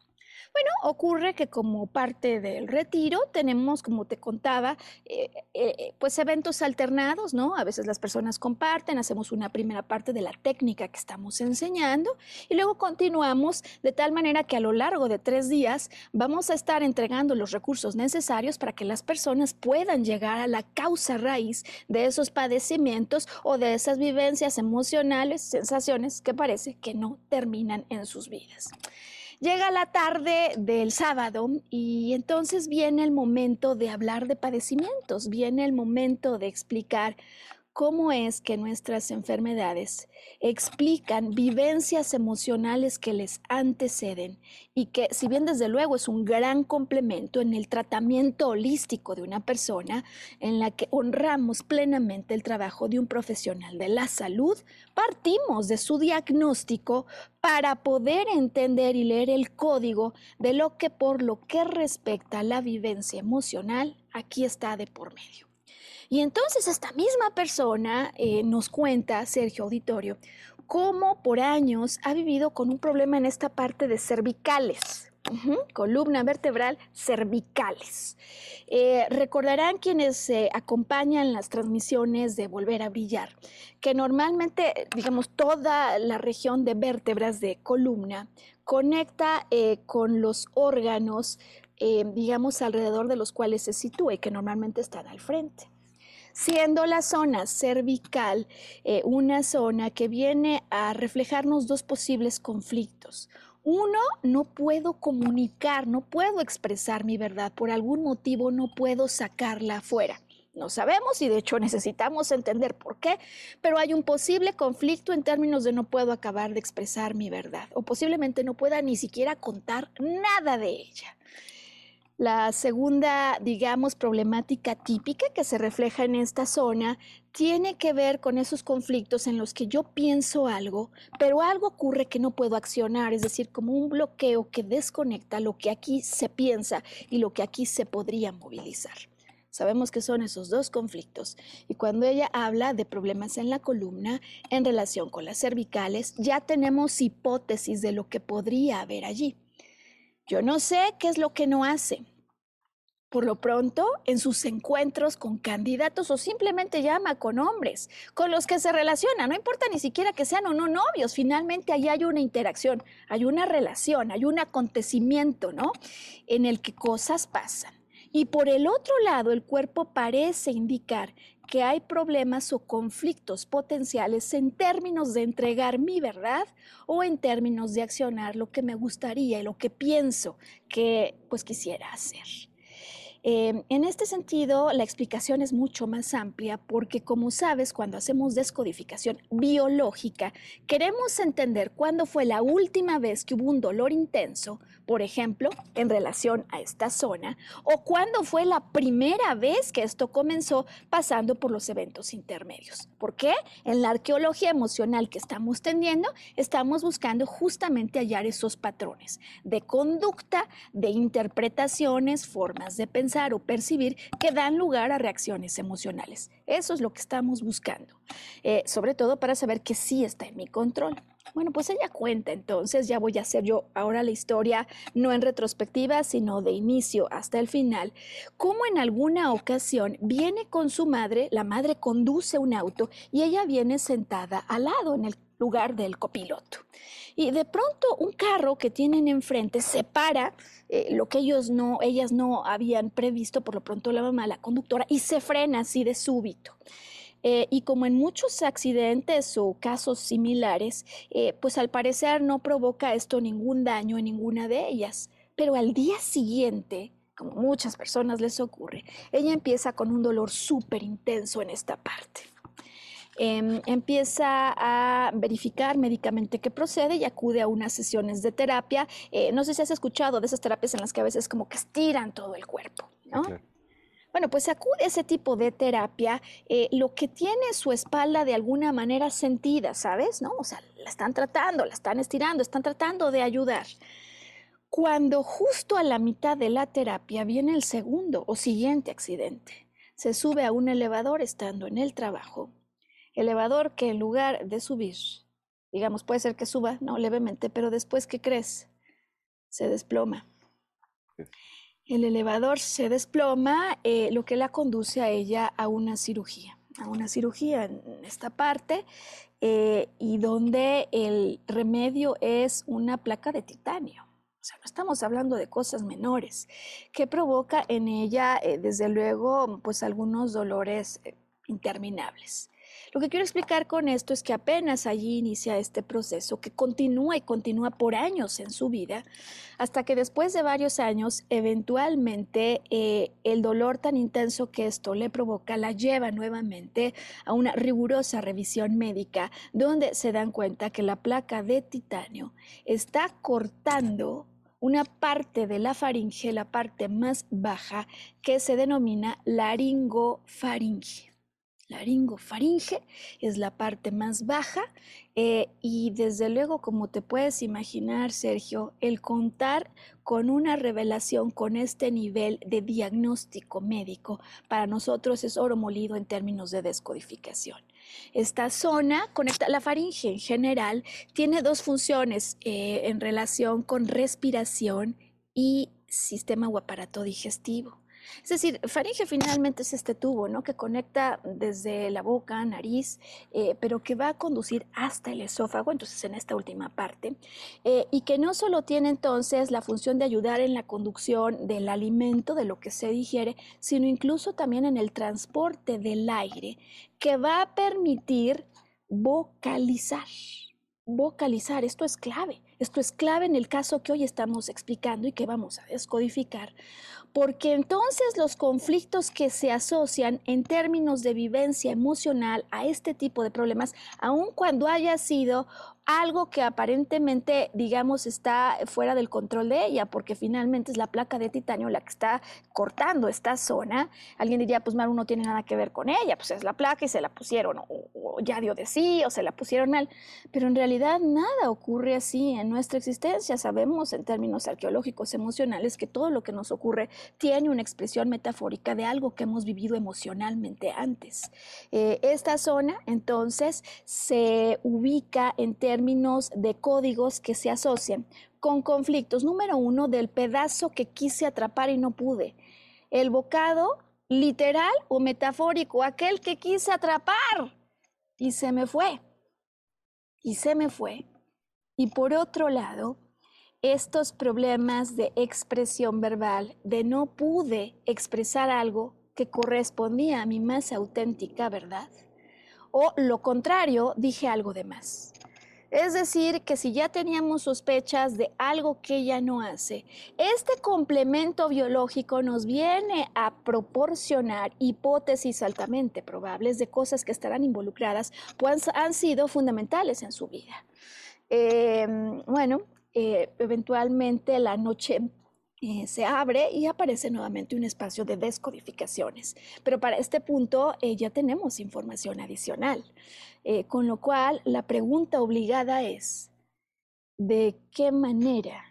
Bueno, ocurre que como parte del retiro tenemos, como te contaba, eh, eh, pues eventos alternados, ¿no? A veces las personas comparten, hacemos una primera parte de la técnica que estamos enseñando y luego continuamos de tal manera que a lo largo de tres días vamos a estar entregando los recursos necesarios para que las personas puedan llegar a la causa raíz de esos padecimientos o de esas vivencias emocionales, sensaciones que parece que no terminan en sus vidas. Llega la tarde del sábado y entonces viene el momento de hablar de padecimientos, viene el momento de explicar cómo es que nuestras enfermedades explican vivencias emocionales que les anteceden y que si bien desde luego es un gran complemento en el tratamiento holístico de una persona, en la que honramos plenamente el trabajo de un profesional de la salud, partimos de su diagnóstico para poder entender y leer el código de lo que por lo que respecta a la vivencia emocional aquí está de por medio. Y entonces esta misma persona eh, nos cuenta, Sergio Auditorio, cómo por años ha vivido con un problema en esta parte de cervicales. columna vertebral cervicales. Eh, recordarán quienes acompañan las transmisiones de Volver a Brillar, que normalmente, digamos, toda la región de vértebras de columna conecta eh, con los órganos, digamos, alrededor de los cuales se sitúa y que normalmente están al frente siendo la zona cervical eh, una zona que viene a reflejarnos dos posibles conflictos. Uno, no puedo comunicar, no puedo expresar mi verdad, por algún motivo no puedo sacarla afuera. No sabemos y de hecho necesitamos entender por qué, pero hay un posible conflicto en términos de no puedo acabar de expresar mi verdad o posiblemente no pueda ni siquiera contar nada de ella. La segunda, digamos, problemática típica que se refleja en esta zona tiene que ver con esos conflictos en los que yo pienso algo, pero algo ocurre que no puedo accionar, es decir, como un bloqueo que desconecta lo que aquí se piensa y lo que aquí se podría movilizar. Sabemos que son esos dos conflictos. Y cuando ella habla de problemas en la columna en relación con las cervicales, ya tenemos hipótesis de lo que podría haber allí. Yo no sé qué es lo que no hace. Por lo pronto, en sus encuentros con candidatos o simplemente llama con hombres con los que se relaciona, no importa ni siquiera que sean o no novios, finalmente ahí hay una interacción, hay una relación, hay un acontecimiento, ¿no? En el que cosas pasan. Y por el otro lado, el cuerpo parece indicar que hay problemas o conflictos potenciales en términos de entregar mi verdad o en términos de accionar lo que me gustaría y lo que pienso que pues quisiera hacer. Em, en este sentido, la explicación es mucho más amplia porque, como sabes, cuando hacemos descodificación biológica, queremos entender cuándo fue la última vez que hubo un dolor intenso, por ejemplo, en relación a esta zona, o cuándo fue la primera vez que esto comenzó pasando por los eventos intermedios. ¿Por qué? En la arqueología emocional que estamos tendiendo, estamos buscando justamente hallar esos patrones de conducta, de interpretaciones, formas de pensar o percibir que dan lugar a reacciones emocionales. Eso es lo que estamos buscando, eh, sobre todo para saber que sí está en mi control. Bueno, pues ella cuenta entonces, ya voy a hacer yo ahora la historia, no en retrospectiva, sino de inicio hasta el final, cómo en alguna ocasión viene con su madre, la madre conduce un auto y ella viene sentada al lado en el lugar del copiloto. Y de pronto un carro que tienen enfrente se para, eh, lo que ellos no, ellas no habían previsto, por lo pronto la mamá, la conductora, y se frena así de súbito. Eh, y como en muchos accidentes o casos similares, eh, pues al parecer no provoca esto ningún daño en ninguna de ellas. Pero al día siguiente, como muchas personas les ocurre, ella empieza con un dolor súper intenso en esta parte. Em, empieza a verificar médicamente que procede y acude a unas sesiones de terapia. Eh, no sé si has escuchado de esas terapias en las que a veces como que estiran todo el cuerpo, ¿no? Bueno, pues acude a ese tipo de terapia, eh, lo que tiene su espalda de alguna manera sentida, ¿sabes? ¿No? O sea, la están tratando, la están estirando, están tratando de ayudar. Cuando justo a la mitad de la terapia viene el segundo o siguiente accidente, se sube a un elevador estando en el trabajo elevador que en lugar de subir, digamos, puede ser que suba, no, levemente, pero después, ¿qué crees? Se desploma. El elevador se desploma, eh, lo que la conduce a ella a una cirugía, a una cirugía en esta parte, eh, y donde el remedio es una placa de titanio. O sea, no estamos hablando de cosas menores, que provoca en ella, eh, desde luego, pues algunos dolores interminables. Lo que quiero explicar con esto es que apenas allí inicia este proceso que continúa y continúa por años en su vida, hasta que después de varios años, eventualmente eh, el dolor tan intenso que esto le provoca la lleva nuevamente a una rigurosa revisión médica, donde se dan cuenta que la placa de titanio está cortando una parte de la faringe, la parte más baja, que se denomina laringofaringe. Laringofaringe es la parte más baja eh, y desde luego, como te puedes imaginar, Sergio, el contar con una revelación con este nivel de diagnóstico médico para nosotros es oro molido en términos de descodificación. Esta zona conecta la faringe en general, tiene dos funciones eh, en relación con respiración y sistema o aparato digestivo. Es decir, faringe finalmente es este tubo, ¿no? Que conecta desde la boca, nariz, eh, pero que va a conducir hasta el esófago, entonces en esta última parte, eh, y que no solo tiene entonces la función de ayudar en la conducción del alimento, de lo que se digiere, sino incluso también en el transporte del aire, que va a permitir vocalizar. Vocalizar, esto es clave. Esto es clave en el caso que hoy estamos explicando y que vamos a descodificar, porque entonces los conflictos que se asocian en términos de vivencia emocional a este tipo de problemas, aun cuando haya sido algo que aparentemente, digamos, está fuera del control de ella, porque finalmente es la placa de titanio la que está cortando esta zona. Alguien diría, pues Maru no tiene nada que ver con ella, pues es la placa y se la pusieron, o, ya dio de sí, o se la pusieron mal. Pero en realidad nada ocurre así en nuestra existencia. Sabemos en términos arqueológicos emocionales que todo lo que nos ocurre tiene una expresión metafórica de algo que hemos vivido emocionalmente antes. Eh, esta zona, entonces, se ubica en términos términos de códigos que se asocian con conflictos. Número uno, del pedazo que quise atrapar y no pude. El bocado literal o metafórico, aquel que quise atrapar y se me fue. Y se me fue. Y por otro lado, estos problemas de expresión verbal, de no pude expresar algo que correspondía a mi más auténtica verdad. O lo contrario, dije algo de más. Es decir, que si ya teníamos sospechas de algo que ella no hace, este complemento biológico nos viene a proporcionar hipótesis altamente probables de cosas que estarán involucradas, pues han sido fundamentales en su vida. Em, bueno, eh, eventualmente la noche eh, se abre y aparece nuevamente un espacio de descodificaciones. Pero para este punto eh, ya tenemos información adicional. Eh, con lo cual, la pregunta obligada es, ¿de qué manera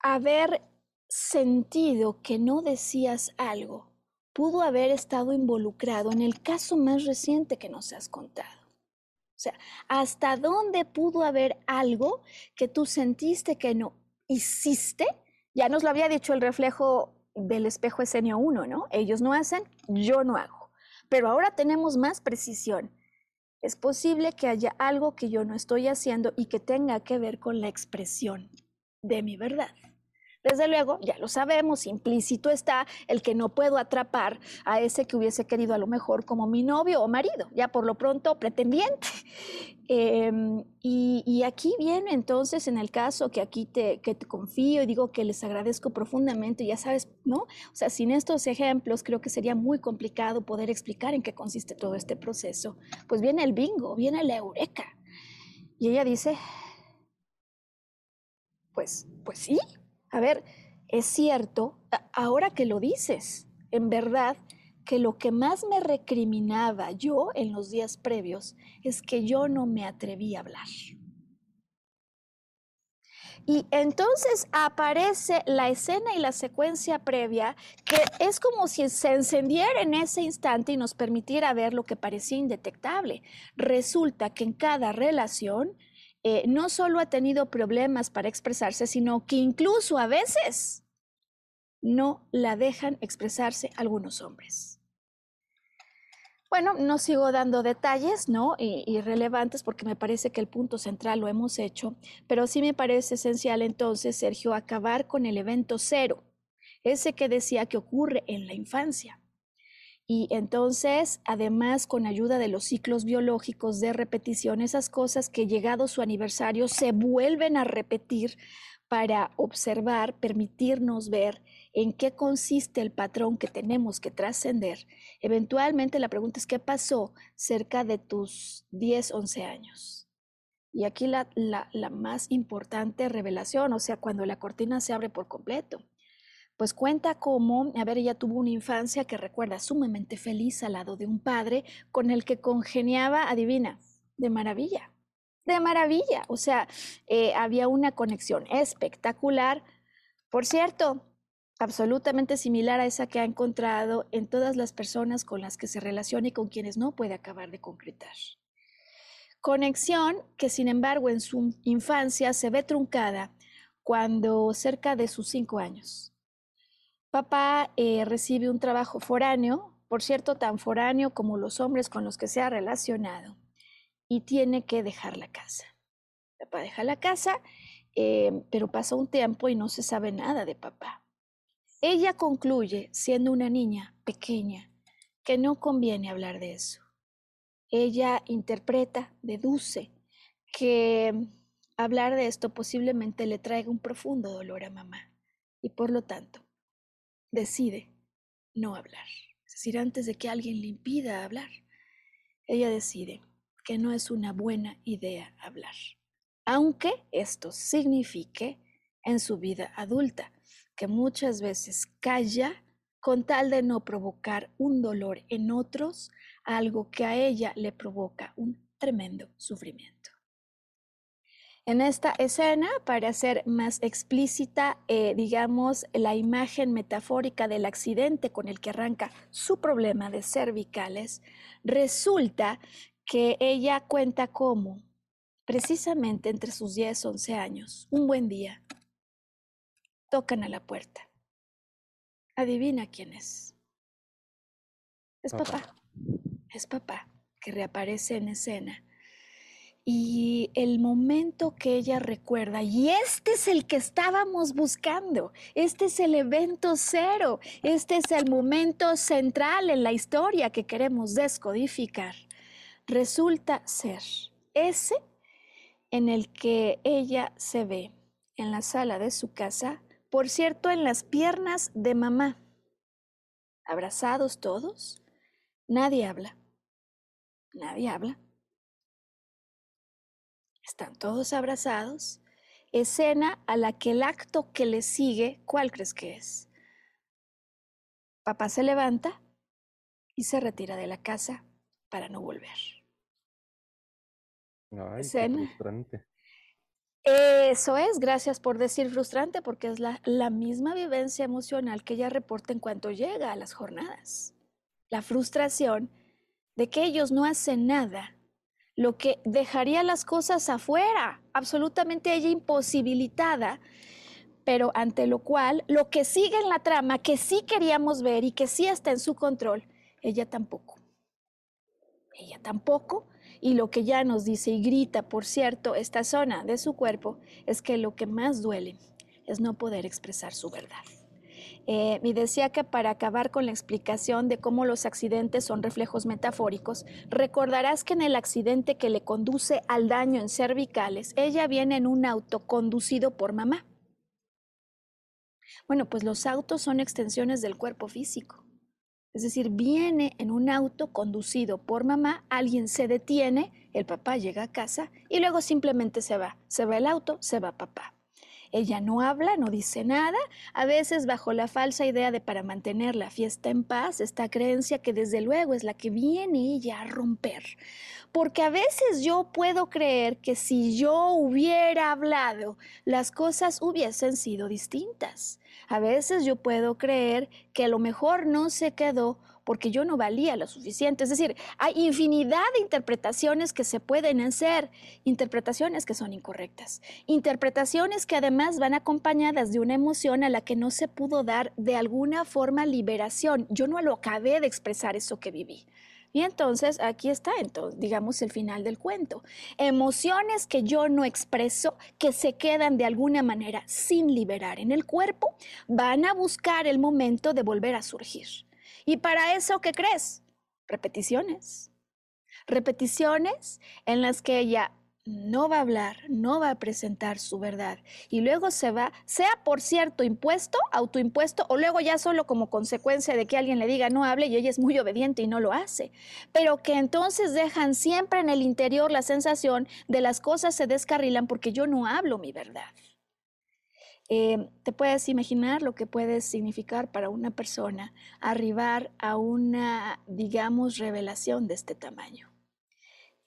haber sentido que no decías algo pudo haber estado involucrado en el caso más reciente que nos has contado? O sea, ¿hasta dónde pudo haber algo que tú sentiste que no hiciste? Ya nos lo había dicho el reflejo del espejo escenio 1, ¿no? Ellos no hacen, yo no hago. Pero ahora tenemos más precisión es posible que haya algo que yo no estoy haciendo y que tenga que ver con la expresión de mi verdad. Desde luego, ya lo sabemos, implícito está el que no puedo atrapar a ese que hubiese querido a lo mejor como mi novio o marido, ya por lo pronto pretendiente. Em, y, aquí viene entonces en el caso que aquí te, que te confío y digo que les agradezco profundamente, ya sabes, ¿no? O sea, sin estos ejemplos creo que sería muy complicado poder explicar en qué consiste todo este proceso. Pues viene el bingo, viene la eureka. Y ella dice, pues, pues sí, a ver, es cierto, ahora que lo dices, en verdad, que lo que más me recriminaba yo en los días previos es que yo no me atreví a hablar. Y entonces aparece la escena y la secuencia previa que es como si se encendiera en ese instante y nos permitiera ver lo que parecía indetectable. Resulta que en cada relación eh, no solo ha tenido problemas para expresarse, sino que incluso a veces no la dejan expresarse algunos hombres. Bueno, no sigo dando detalles, ¿no? Irrelevantes porque me parece que el punto central lo hemos hecho, pero sí me parece esencial entonces, Sergio, acabar con el evento cero, ese que decía que ocurre en la infancia. Y entonces, además, con ayuda de los ciclos biológicos de repetición, esas cosas que llegado su aniversario se vuelven a repetir para observar, permitirnos ver en qué consiste el patrón que tenemos que trascender. Eventualmente la pregunta es, ¿qué pasó cerca de tus 10, 11 años? Y aquí la, la, la más importante revelación, o sea, cuando la cortina se abre por completo pues cuenta cómo, a ver, ella tuvo una infancia que recuerda sumamente feliz al lado de un padre con el que congeniaba, adivina, de maravilla, de maravilla. O sea, eh, había una conexión espectacular. Por cierto, absolutamente similar a esa que ha encontrado en todas las personas con las que se relaciona y con quienes no puede acabar de concretar. Conexión que, sin embargo, en su infancia se ve truncada cuando cerca de sus cinco años Papá eh, recibe un trabajo foráneo, por cierto, tan foráneo como los hombres con los que se ha relacionado, y tiene que dejar la casa. Papá deja la casa, eh, pero pasa un tiempo y no se sabe nada de papá. Ella concluye, siendo una niña pequeña, que no conviene hablar de eso. Ella interpreta, deduce que hablar de esto posiblemente le traiga un profundo dolor a mamá y por lo tanto decide no hablar. Es decir, antes de que alguien le impida hablar, ella decide que no es una buena idea hablar, aunque esto signifique en su vida adulta que muchas veces calla con tal de no provocar un dolor en otros, algo que a ella le provoca un tremendo sufrimiento. En esta escena, para hacer más explícita, eh, digamos, la imagen metafórica del accidente con el que arranca su problema de cervicales, resulta que ella cuenta cómo, precisamente entre sus 10, 11 años, un buen día, tocan a la puerta. Adivina quién es. Es papá. Es papá, que reaparece en escena y el momento que ella recuerda, y este es el que estábamos buscando, este es el evento cero, este es el momento central en la historia que queremos descodificar, resulta ser ese en el que ella se ve en la sala de su casa, por cierto, en las piernas de mamá, abrazados todos, nadie habla, nadie habla están todos abrazados. Escena a la que el acto que le sigue, ¿cuál crees que es? Papá se levanta y se retira de la casa para no volver. Ay, frustrante. Eso es, gracias por decir frustrante, porque es la, la misma vivencia emocional que ella reporta en cuanto llega a las jornadas. La frustración de que ellos no hacen nada lo que dejaría las cosas afuera, absolutamente ella imposibilitada, pero ante lo cual lo que sigue en la trama, que sí queríamos ver y que sí está en su control, ella tampoco. Ella tampoco. Y lo que ya nos dice y grita, por cierto, esta zona de su cuerpo, es que lo que más duele es no poder expresar su verdad. Eh, y decía que para acabar con la explicación de cómo los accidentes son reflejos metafóricos, recordarás que en el accidente que le conduce al daño en cervicales, ella viene en un auto conducido por mamá. Bueno, pues los autos son extensiones del cuerpo físico. Es decir, viene en un auto conducido por mamá, alguien se detiene, el papá llega a casa y luego simplemente se va. Se va el auto, se va papá. Ella no habla, no dice nada, a veces bajo la falsa idea de para mantener la fiesta en paz, esta creencia que desde luego es la que viene ella a romper. Porque a veces yo puedo creer que si yo hubiera hablado, las cosas hubiesen sido distintas. A veces yo puedo creer que a lo mejor no se quedó porque yo no valía lo suficiente. Es decir, hay infinidad de interpretaciones que se pueden hacer, interpretaciones que son incorrectas, interpretaciones que además van acompañadas de una emoción a la que no se pudo dar de alguna forma liberación. Yo no lo acabé de expresar eso que viví. Y entonces aquí está, entonces, digamos, el final del cuento. Emociones que yo no expreso, que se quedan de alguna manera sin liberar en el cuerpo, van a buscar el momento de volver a surgir. Y para eso, ¿qué crees? Repeticiones. Repeticiones en las que ella no va a hablar, no va a presentar su verdad y luego se va, sea por cierto impuesto, autoimpuesto o luego ya solo como consecuencia de que alguien le diga no hable y ella es muy obediente y no lo hace, pero que entonces dejan siempre en el interior la sensación de las cosas se descarrilan porque yo no hablo mi verdad. Eh, te puedes imaginar lo que puede significar para una persona arribar a una, digamos, revelación de este tamaño.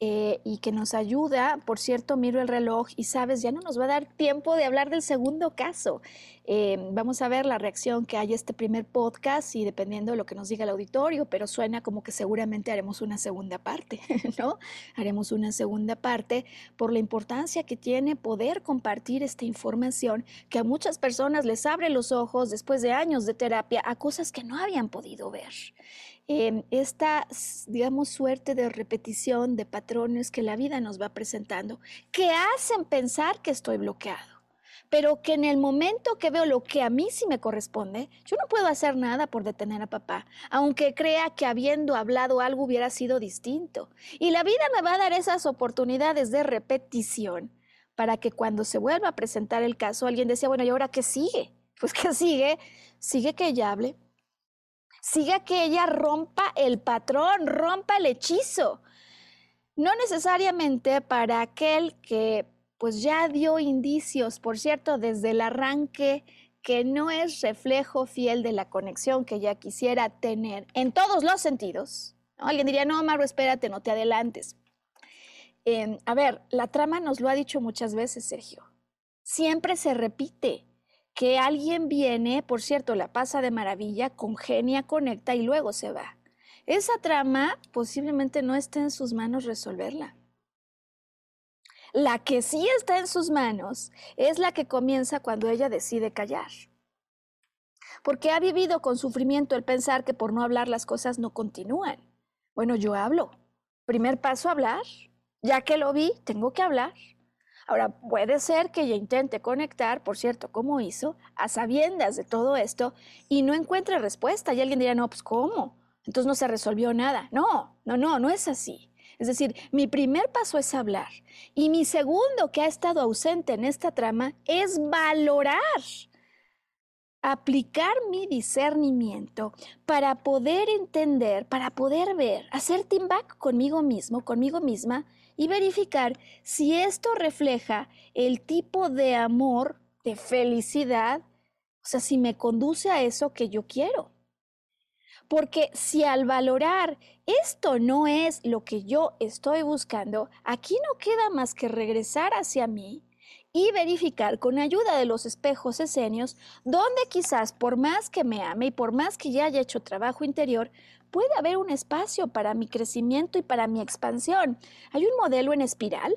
Eh, y que nos ayuda. Por cierto, miro el reloj y sabes, ya no nos va a dar tiempo de hablar del segundo caso. Eh, vamos a ver la reacción que hay este primer podcast y dependiendo de lo que nos diga el auditorio, pero suena como que seguramente haremos una segunda parte, ¿no? Haremos una segunda parte por la importancia que tiene poder compartir esta información que a muchas personas les abre los ojos después de años de terapia a cosas que no habían podido ver esta, digamos, suerte de repetición de patrones que la vida nos va presentando, que hacen pensar que estoy bloqueado, pero que en el momento que veo lo que a mí sí me corresponde, yo no puedo hacer nada por detener a papá, aunque crea que habiendo hablado algo hubiera sido distinto. Y la vida me va a dar esas oportunidades de repetición para que cuando se vuelva a presentar el caso, alguien decía, bueno, ¿y ahora qué sigue? Pues ¿qué sigue? Sigue que ella hable, siga que ella rompa el patrón, rompa el hechizo. No necesariamente para aquel que pues ya dio indicios, por cierto, desde el arranque que no es reflejo fiel de la conexión que ella quisiera tener en todos los sentidos. Alguien diría, no, Maru, espérate, no te adelantes. Em, a ver, la trama nos lo ha dicho muchas veces, Sergio. Siempre se repite que alguien viene, por cierto, la pasa de maravilla, congenia, conecta y luego se va. Esa trama posiblemente no esté en sus manos resolverla. La que sí está en sus manos es la que comienza cuando ella decide callar. Porque ha vivido con sufrimiento el pensar que por no hablar las cosas no continúan. Bueno, yo hablo. Primer paso, hablar. Ya que lo vi, tengo que hablar. Ahora, puede ser que ella intente conectar, por cierto, como hizo, a sabiendas de todo esto y no encuentre respuesta. Y alguien dirá, no, pues ¿cómo? Entonces no se resolvió nada. No, no, no, no es así. Es decir, mi primer paso es hablar y mi segundo que ha estado ausente en esta trama es valorar, aplicar mi discernimiento para poder entender, para poder ver, hacer team back conmigo mismo, conmigo misma y verificar si esto refleja el tipo de amor, de felicidad, o sea, si me conduce a eso que yo quiero. Porque si al valorar esto no es lo que yo estoy buscando, aquí no queda más que regresar hacia mí y verificar con ayuda de los espejos escenios donde quizás por más que me ame y por más que ya haya hecho trabajo interior, puede haber un espacio para mi crecimiento y para mi expansión. Hay un modelo en espiral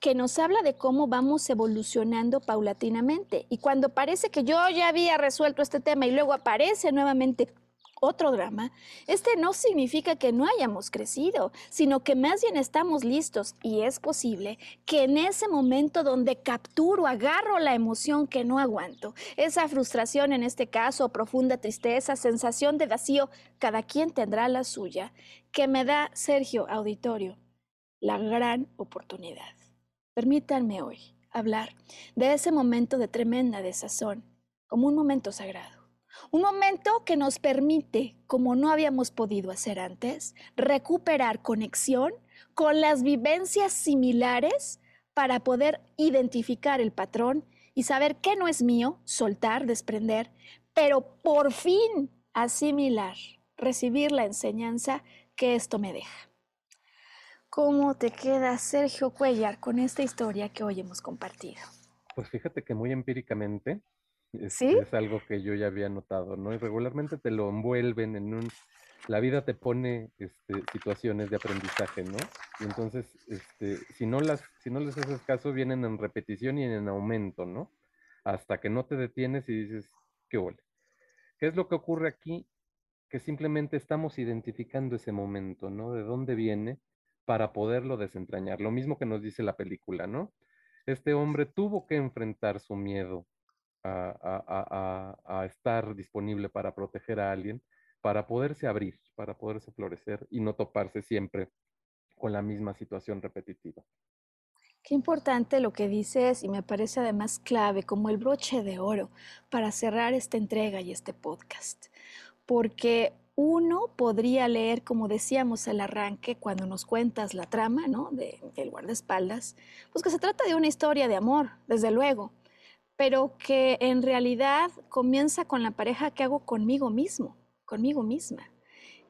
que nos habla de cómo vamos evolucionando paulatinamente. Y cuando parece que yo ya había resuelto este tema y luego aparece nuevamente otro drama, este no significa que no hayamos crecido, sino que más bien estamos listos y es posible que en ese momento donde capturo, agarro la emoción que no aguanto, esa frustración en este caso, profunda tristeza, sensación de vacío, cada quien tendrá la suya, que me da Sergio Auditorio la gran oportunidad. Permítanme hoy hablar de ese momento de tremenda desazón como un momento sagrado un momento que nos permite, como no habíamos podido hacer antes, recuperar conexión con las vivencias similares para poder identificar el patrón y saber qué no es mío, soltar, desprender, pero por fin asimilar, recibir la enseñanza que esto me deja. ¿Cómo te queda Sergio Cuellar con esta historia que hoy hemos compartido? Pues fíjate que muy empíricamente es, es, algo que yo ya había notado, ¿no? Y regularmente te lo envuelven en un... La vida te pone este, situaciones de aprendizaje, ¿no? Y entonces, este, si, no las, si no les haces caso, vienen en repetición y en aumento, ¿no? Hasta que no te detienes y dices, qué huele. ¿Qué es lo que ocurre aquí? Que simplemente estamos identificando ese momento, ¿no? De dónde viene para poderlo desentrañar. Lo mismo que nos dice la película, ¿no? Este hombre tuvo que enfrentar su miedo, a, estar disponible para proteger a alguien, para poderse abrir, para poderse florecer y no toparse siempre con la misma situación repetitiva. Qué importante lo que dices y me parece además clave como el broche de oro para cerrar esta entrega y este podcast. Porque uno podría leer, como decíamos al arranque, cuando nos cuentas la trama ¿no? de, del guardaespaldas, pues que se trata de una historia de amor, desde luego, pero que en realidad comienza con la pareja que hago conmigo mismo, conmigo misma.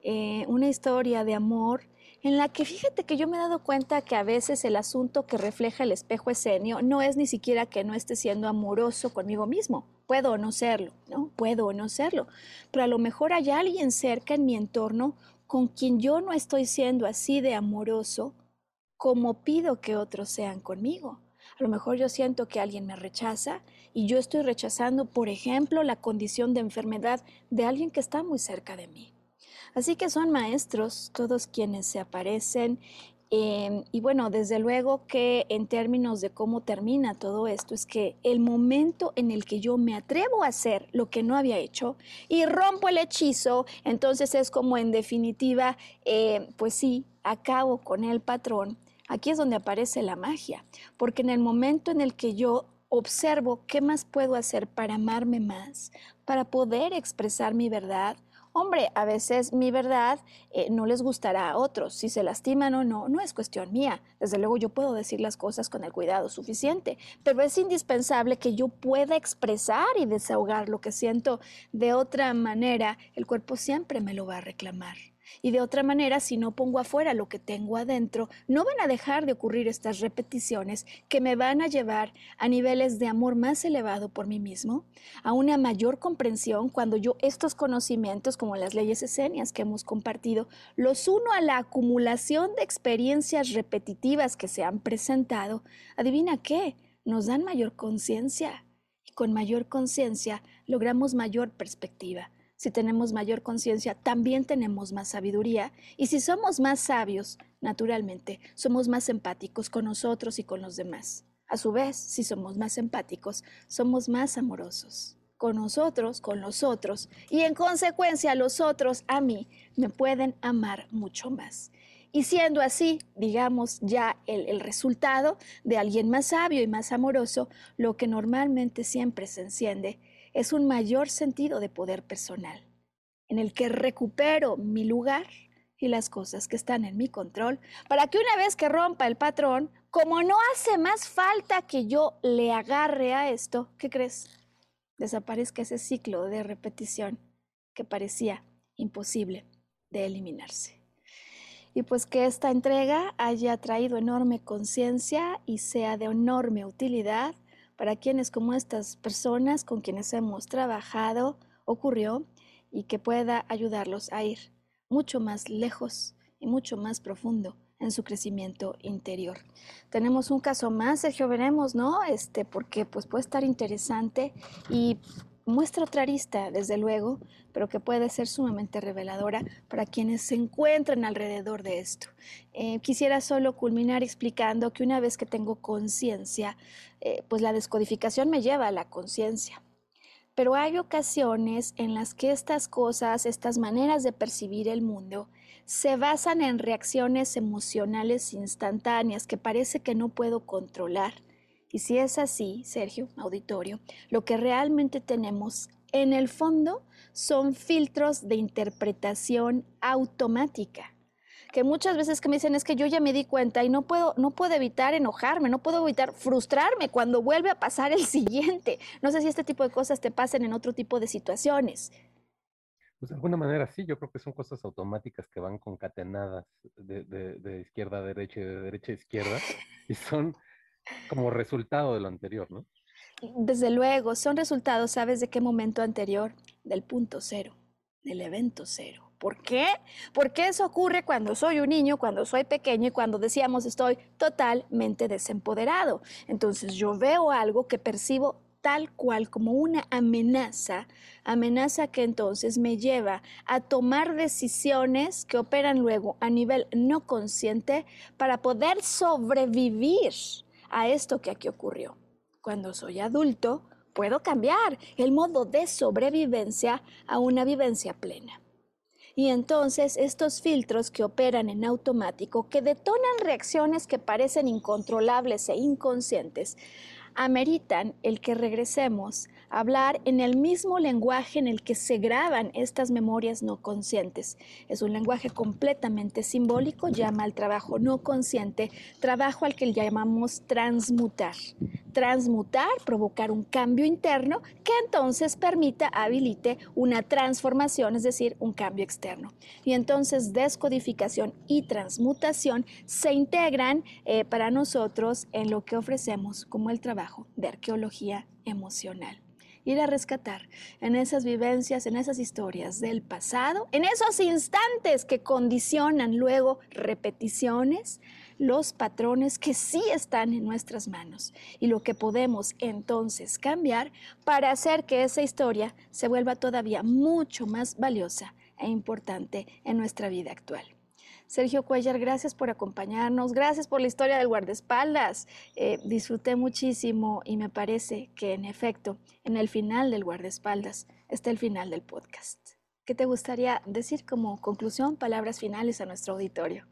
Eh, una historia de amor en la que fíjate que yo me he dado cuenta que a veces el asunto que refleja el espejo escenio no es ni siquiera que no esté siendo amoroso conmigo mismo. Puedo o no serlo, ¿no? Puedo o no serlo. Pero a lo mejor hay alguien cerca en mi entorno con quien yo no estoy siendo así de amoroso como pido que otros sean conmigo. A lo mejor yo siento que alguien me rechaza y yo estoy rechazando, por ejemplo, la condición de enfermedad de alguien que está muy cerca de mí. Así que son maestros todos quienes se aparecen. Em, y bueno, desde luego que en términos de cómo termina todo esto, es que el momento en el que yo me atrevo a hacer lo que no había hecho y rompo el hechizo, entonces es como en definitiva, eh, pues sí, acabo con el patrón. Aquí es donde aparece la magia, porque en el momento en el que yo observo qué más puedo hacer para amarme más, para poder expresar mi verdad, Hombre, a veces mi verdad eh, no les gustará a otros. Si se lastiman o no, no es cuestión mía. Desde luego yo puedo decir las cosas con el cuidado suficiente, pero es indispensable que yo pueda expresar y desahogar lo que siento. De otra manera, el cuerpo siempre me lo va a reclamar. Y de otra manera, si no pongo afuera lo que tengo adentro, no van a dejar de ocurrir estas repeticiones que me van a llevar a niveles de amor más elevado por mí mismo, a una mayor comprensión cuando yo estos conocimientos, como las leyes escenias que hemos compartido, los uno a la acumulación de experiencias repetitivas que se han presentado, adivina qué, nos dan mayor conciencia. Y con mayor conciencia logramos mayor perspectiva si tenemos mayor conciencia, también tenemos más sabiduría. Y si somos más sabios, naturalmente, somos más empáticos con nosotros y con los demás. A su vez, si somos más empáticos, somos más amorosos con nosotros, con los otros, y en consecuencia los otros a mí me pueden amar mucho más. Y siendo así, digamos, ya el, el, resultado de alguien más sabio y más amoroso, lo que normalmente siempre se enciende es un mayor sentido de poder personal, en el que recupero mi lugar y las cosas que están en mi control, para que una vez que rompa el patrón, como no hace más falta que yo le agarre a esto, ¿qué crees? Desaparezca ese ciclo de repetición que parecía imposible de eliminarse. Y pues que esta entrega haya traído enorme conciencia y sea de enorme utilidad para quienes como estas personas con quienes hemos trabajado ocurrió y que pueda ayudarlos a ir mucho más lejos y mucho más profundo en su crecimiento interior. Tenemos un caso más, Sergio, veremos, ¿no? Este, porque pues puede estar interesante y muestra otra arista, desde luego, pero que puede ser sumamente reveladora para quienes se encuentran alrededor de esto. Eh, quisiera solo culminar explicando que una vez que tengo conciencia, eh, pues la descodificación me lleva a la conciencia. Pero hay ocasiones en las que estas cosas, estas maneras de percibir el mundo, se basan en reacciones emocionales instantáneas que parece que no puedo controlar y si es así, Sergio, auditorio, lo que realmente tenemos en el fondo son filtros de interpretación automática. Que muchas veces que me dicen es que yo ya me di cuenta y no puedo, no puedo evitar enojarme, no puedo evitar frustrarme cuando vuelve a pasar el siguiente. No sé si este tipo de cosas te pasen en otro tipo de situaciones. Pues de alguna manera sí, yo creo que son cosas automáticas que van concatenadas de, de izquierda a derecha y de derecha a izquierda y son como resultado de lo anterior, ¿no? Desde luego, son resultados, ¿sabes de qué momento anterior? Del punto cero, del evento cero. ¿Por qué? Porque eso ocurre cuando soy un niño, cuando soy pequeño y cuando decíamos estoy totalmente desempoderado. Entonces yo veo algo que percibo tal cual como una amenaza, amenaza que entonces me lleva a tomar decisiones que operan luego a nivel no consciente para poder sobrevivir a esto que aquí ocurrió. Cuando soy adulto, puedo cambiar el modo de sobrevivencia a una vivencia plena. Y entonces estos filtros que operan en automático, que detonan reacciones que parecen incontrolables e inconscientes, ameritan el que regresemos hablar en el mismo lenguaje en el que se graban estas memorias no conscientes. Es un lenguaje completamente simbólico, llama al trabajo no consciente, trabajo al que llamamos transmutar. Transmutar, provocar un cambio interno que entonces permita, habilite una transformación, es decir, un cambio externo. Y entonces descodificación y transmutación se integran eh, para nosotros en lo que ofrecemos como el trabajo de arqueología emocional. Ir a rescatar en esas vivencias, en esas historias del pasado, en esos instantes que condicionan luego repeticiones, los patrones que sí están en nuestras manos y lo que podemos entonces cambiar para hacer que esa historia se vuelva todavía mucho más valiosa e importante en nuestra vida actual. Sergio Cuellar, gracias por acompañarnos, gracias por la historia del guardaespaldas. Eh, disfruté muchísimo y me parece que en efecto, en el final del guardaespaldas está el final del podcast. ¿Qué te gustaría decir como conclusión, palabras finales a nuestro auditorio?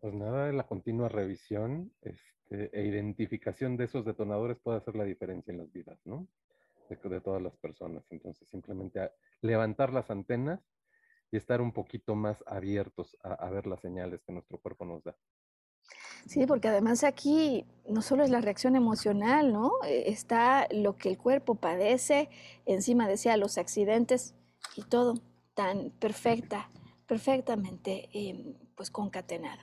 Pues nada, la continua revisión este, e identificación de esos detonadores puede hacer la diferencia en las vidas, ¿no? De, de todas las personas. Entonces, simplemente levantar las antenas estar un poquito más abiertos a, ver las señales que nuestro cuerpo nos da. Sí, porque además aquí no solo es la reacción emocional, ¿no? E, está lo que el cuerpo padece, encima decía los accidentes y todo tan perfecta, perfectamente em, pues concatenado.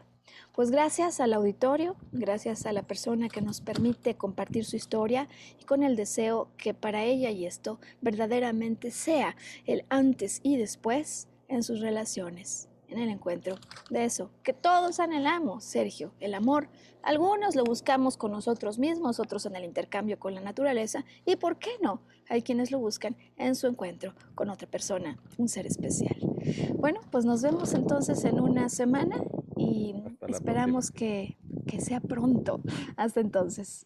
Pues gracias al auditorio, gracias a la persona que nos permite compartir su historia y con el deseo que para ella y esto verdaderamente sea el antes y después en sus relaciones, en el encuentro de eso, que todos anhelamos, Sergio, el amor. Algunos lo buscamos con nosotros mismos, otros en el intercambio con la naturaleza, y ¿por qué no? Hay quienes lo buscan en su encuentro con otra persona, un ser especial. Bueno, pues nos vemos entonces en una semana y esperamos que, que sea pronto. Hasta entonces.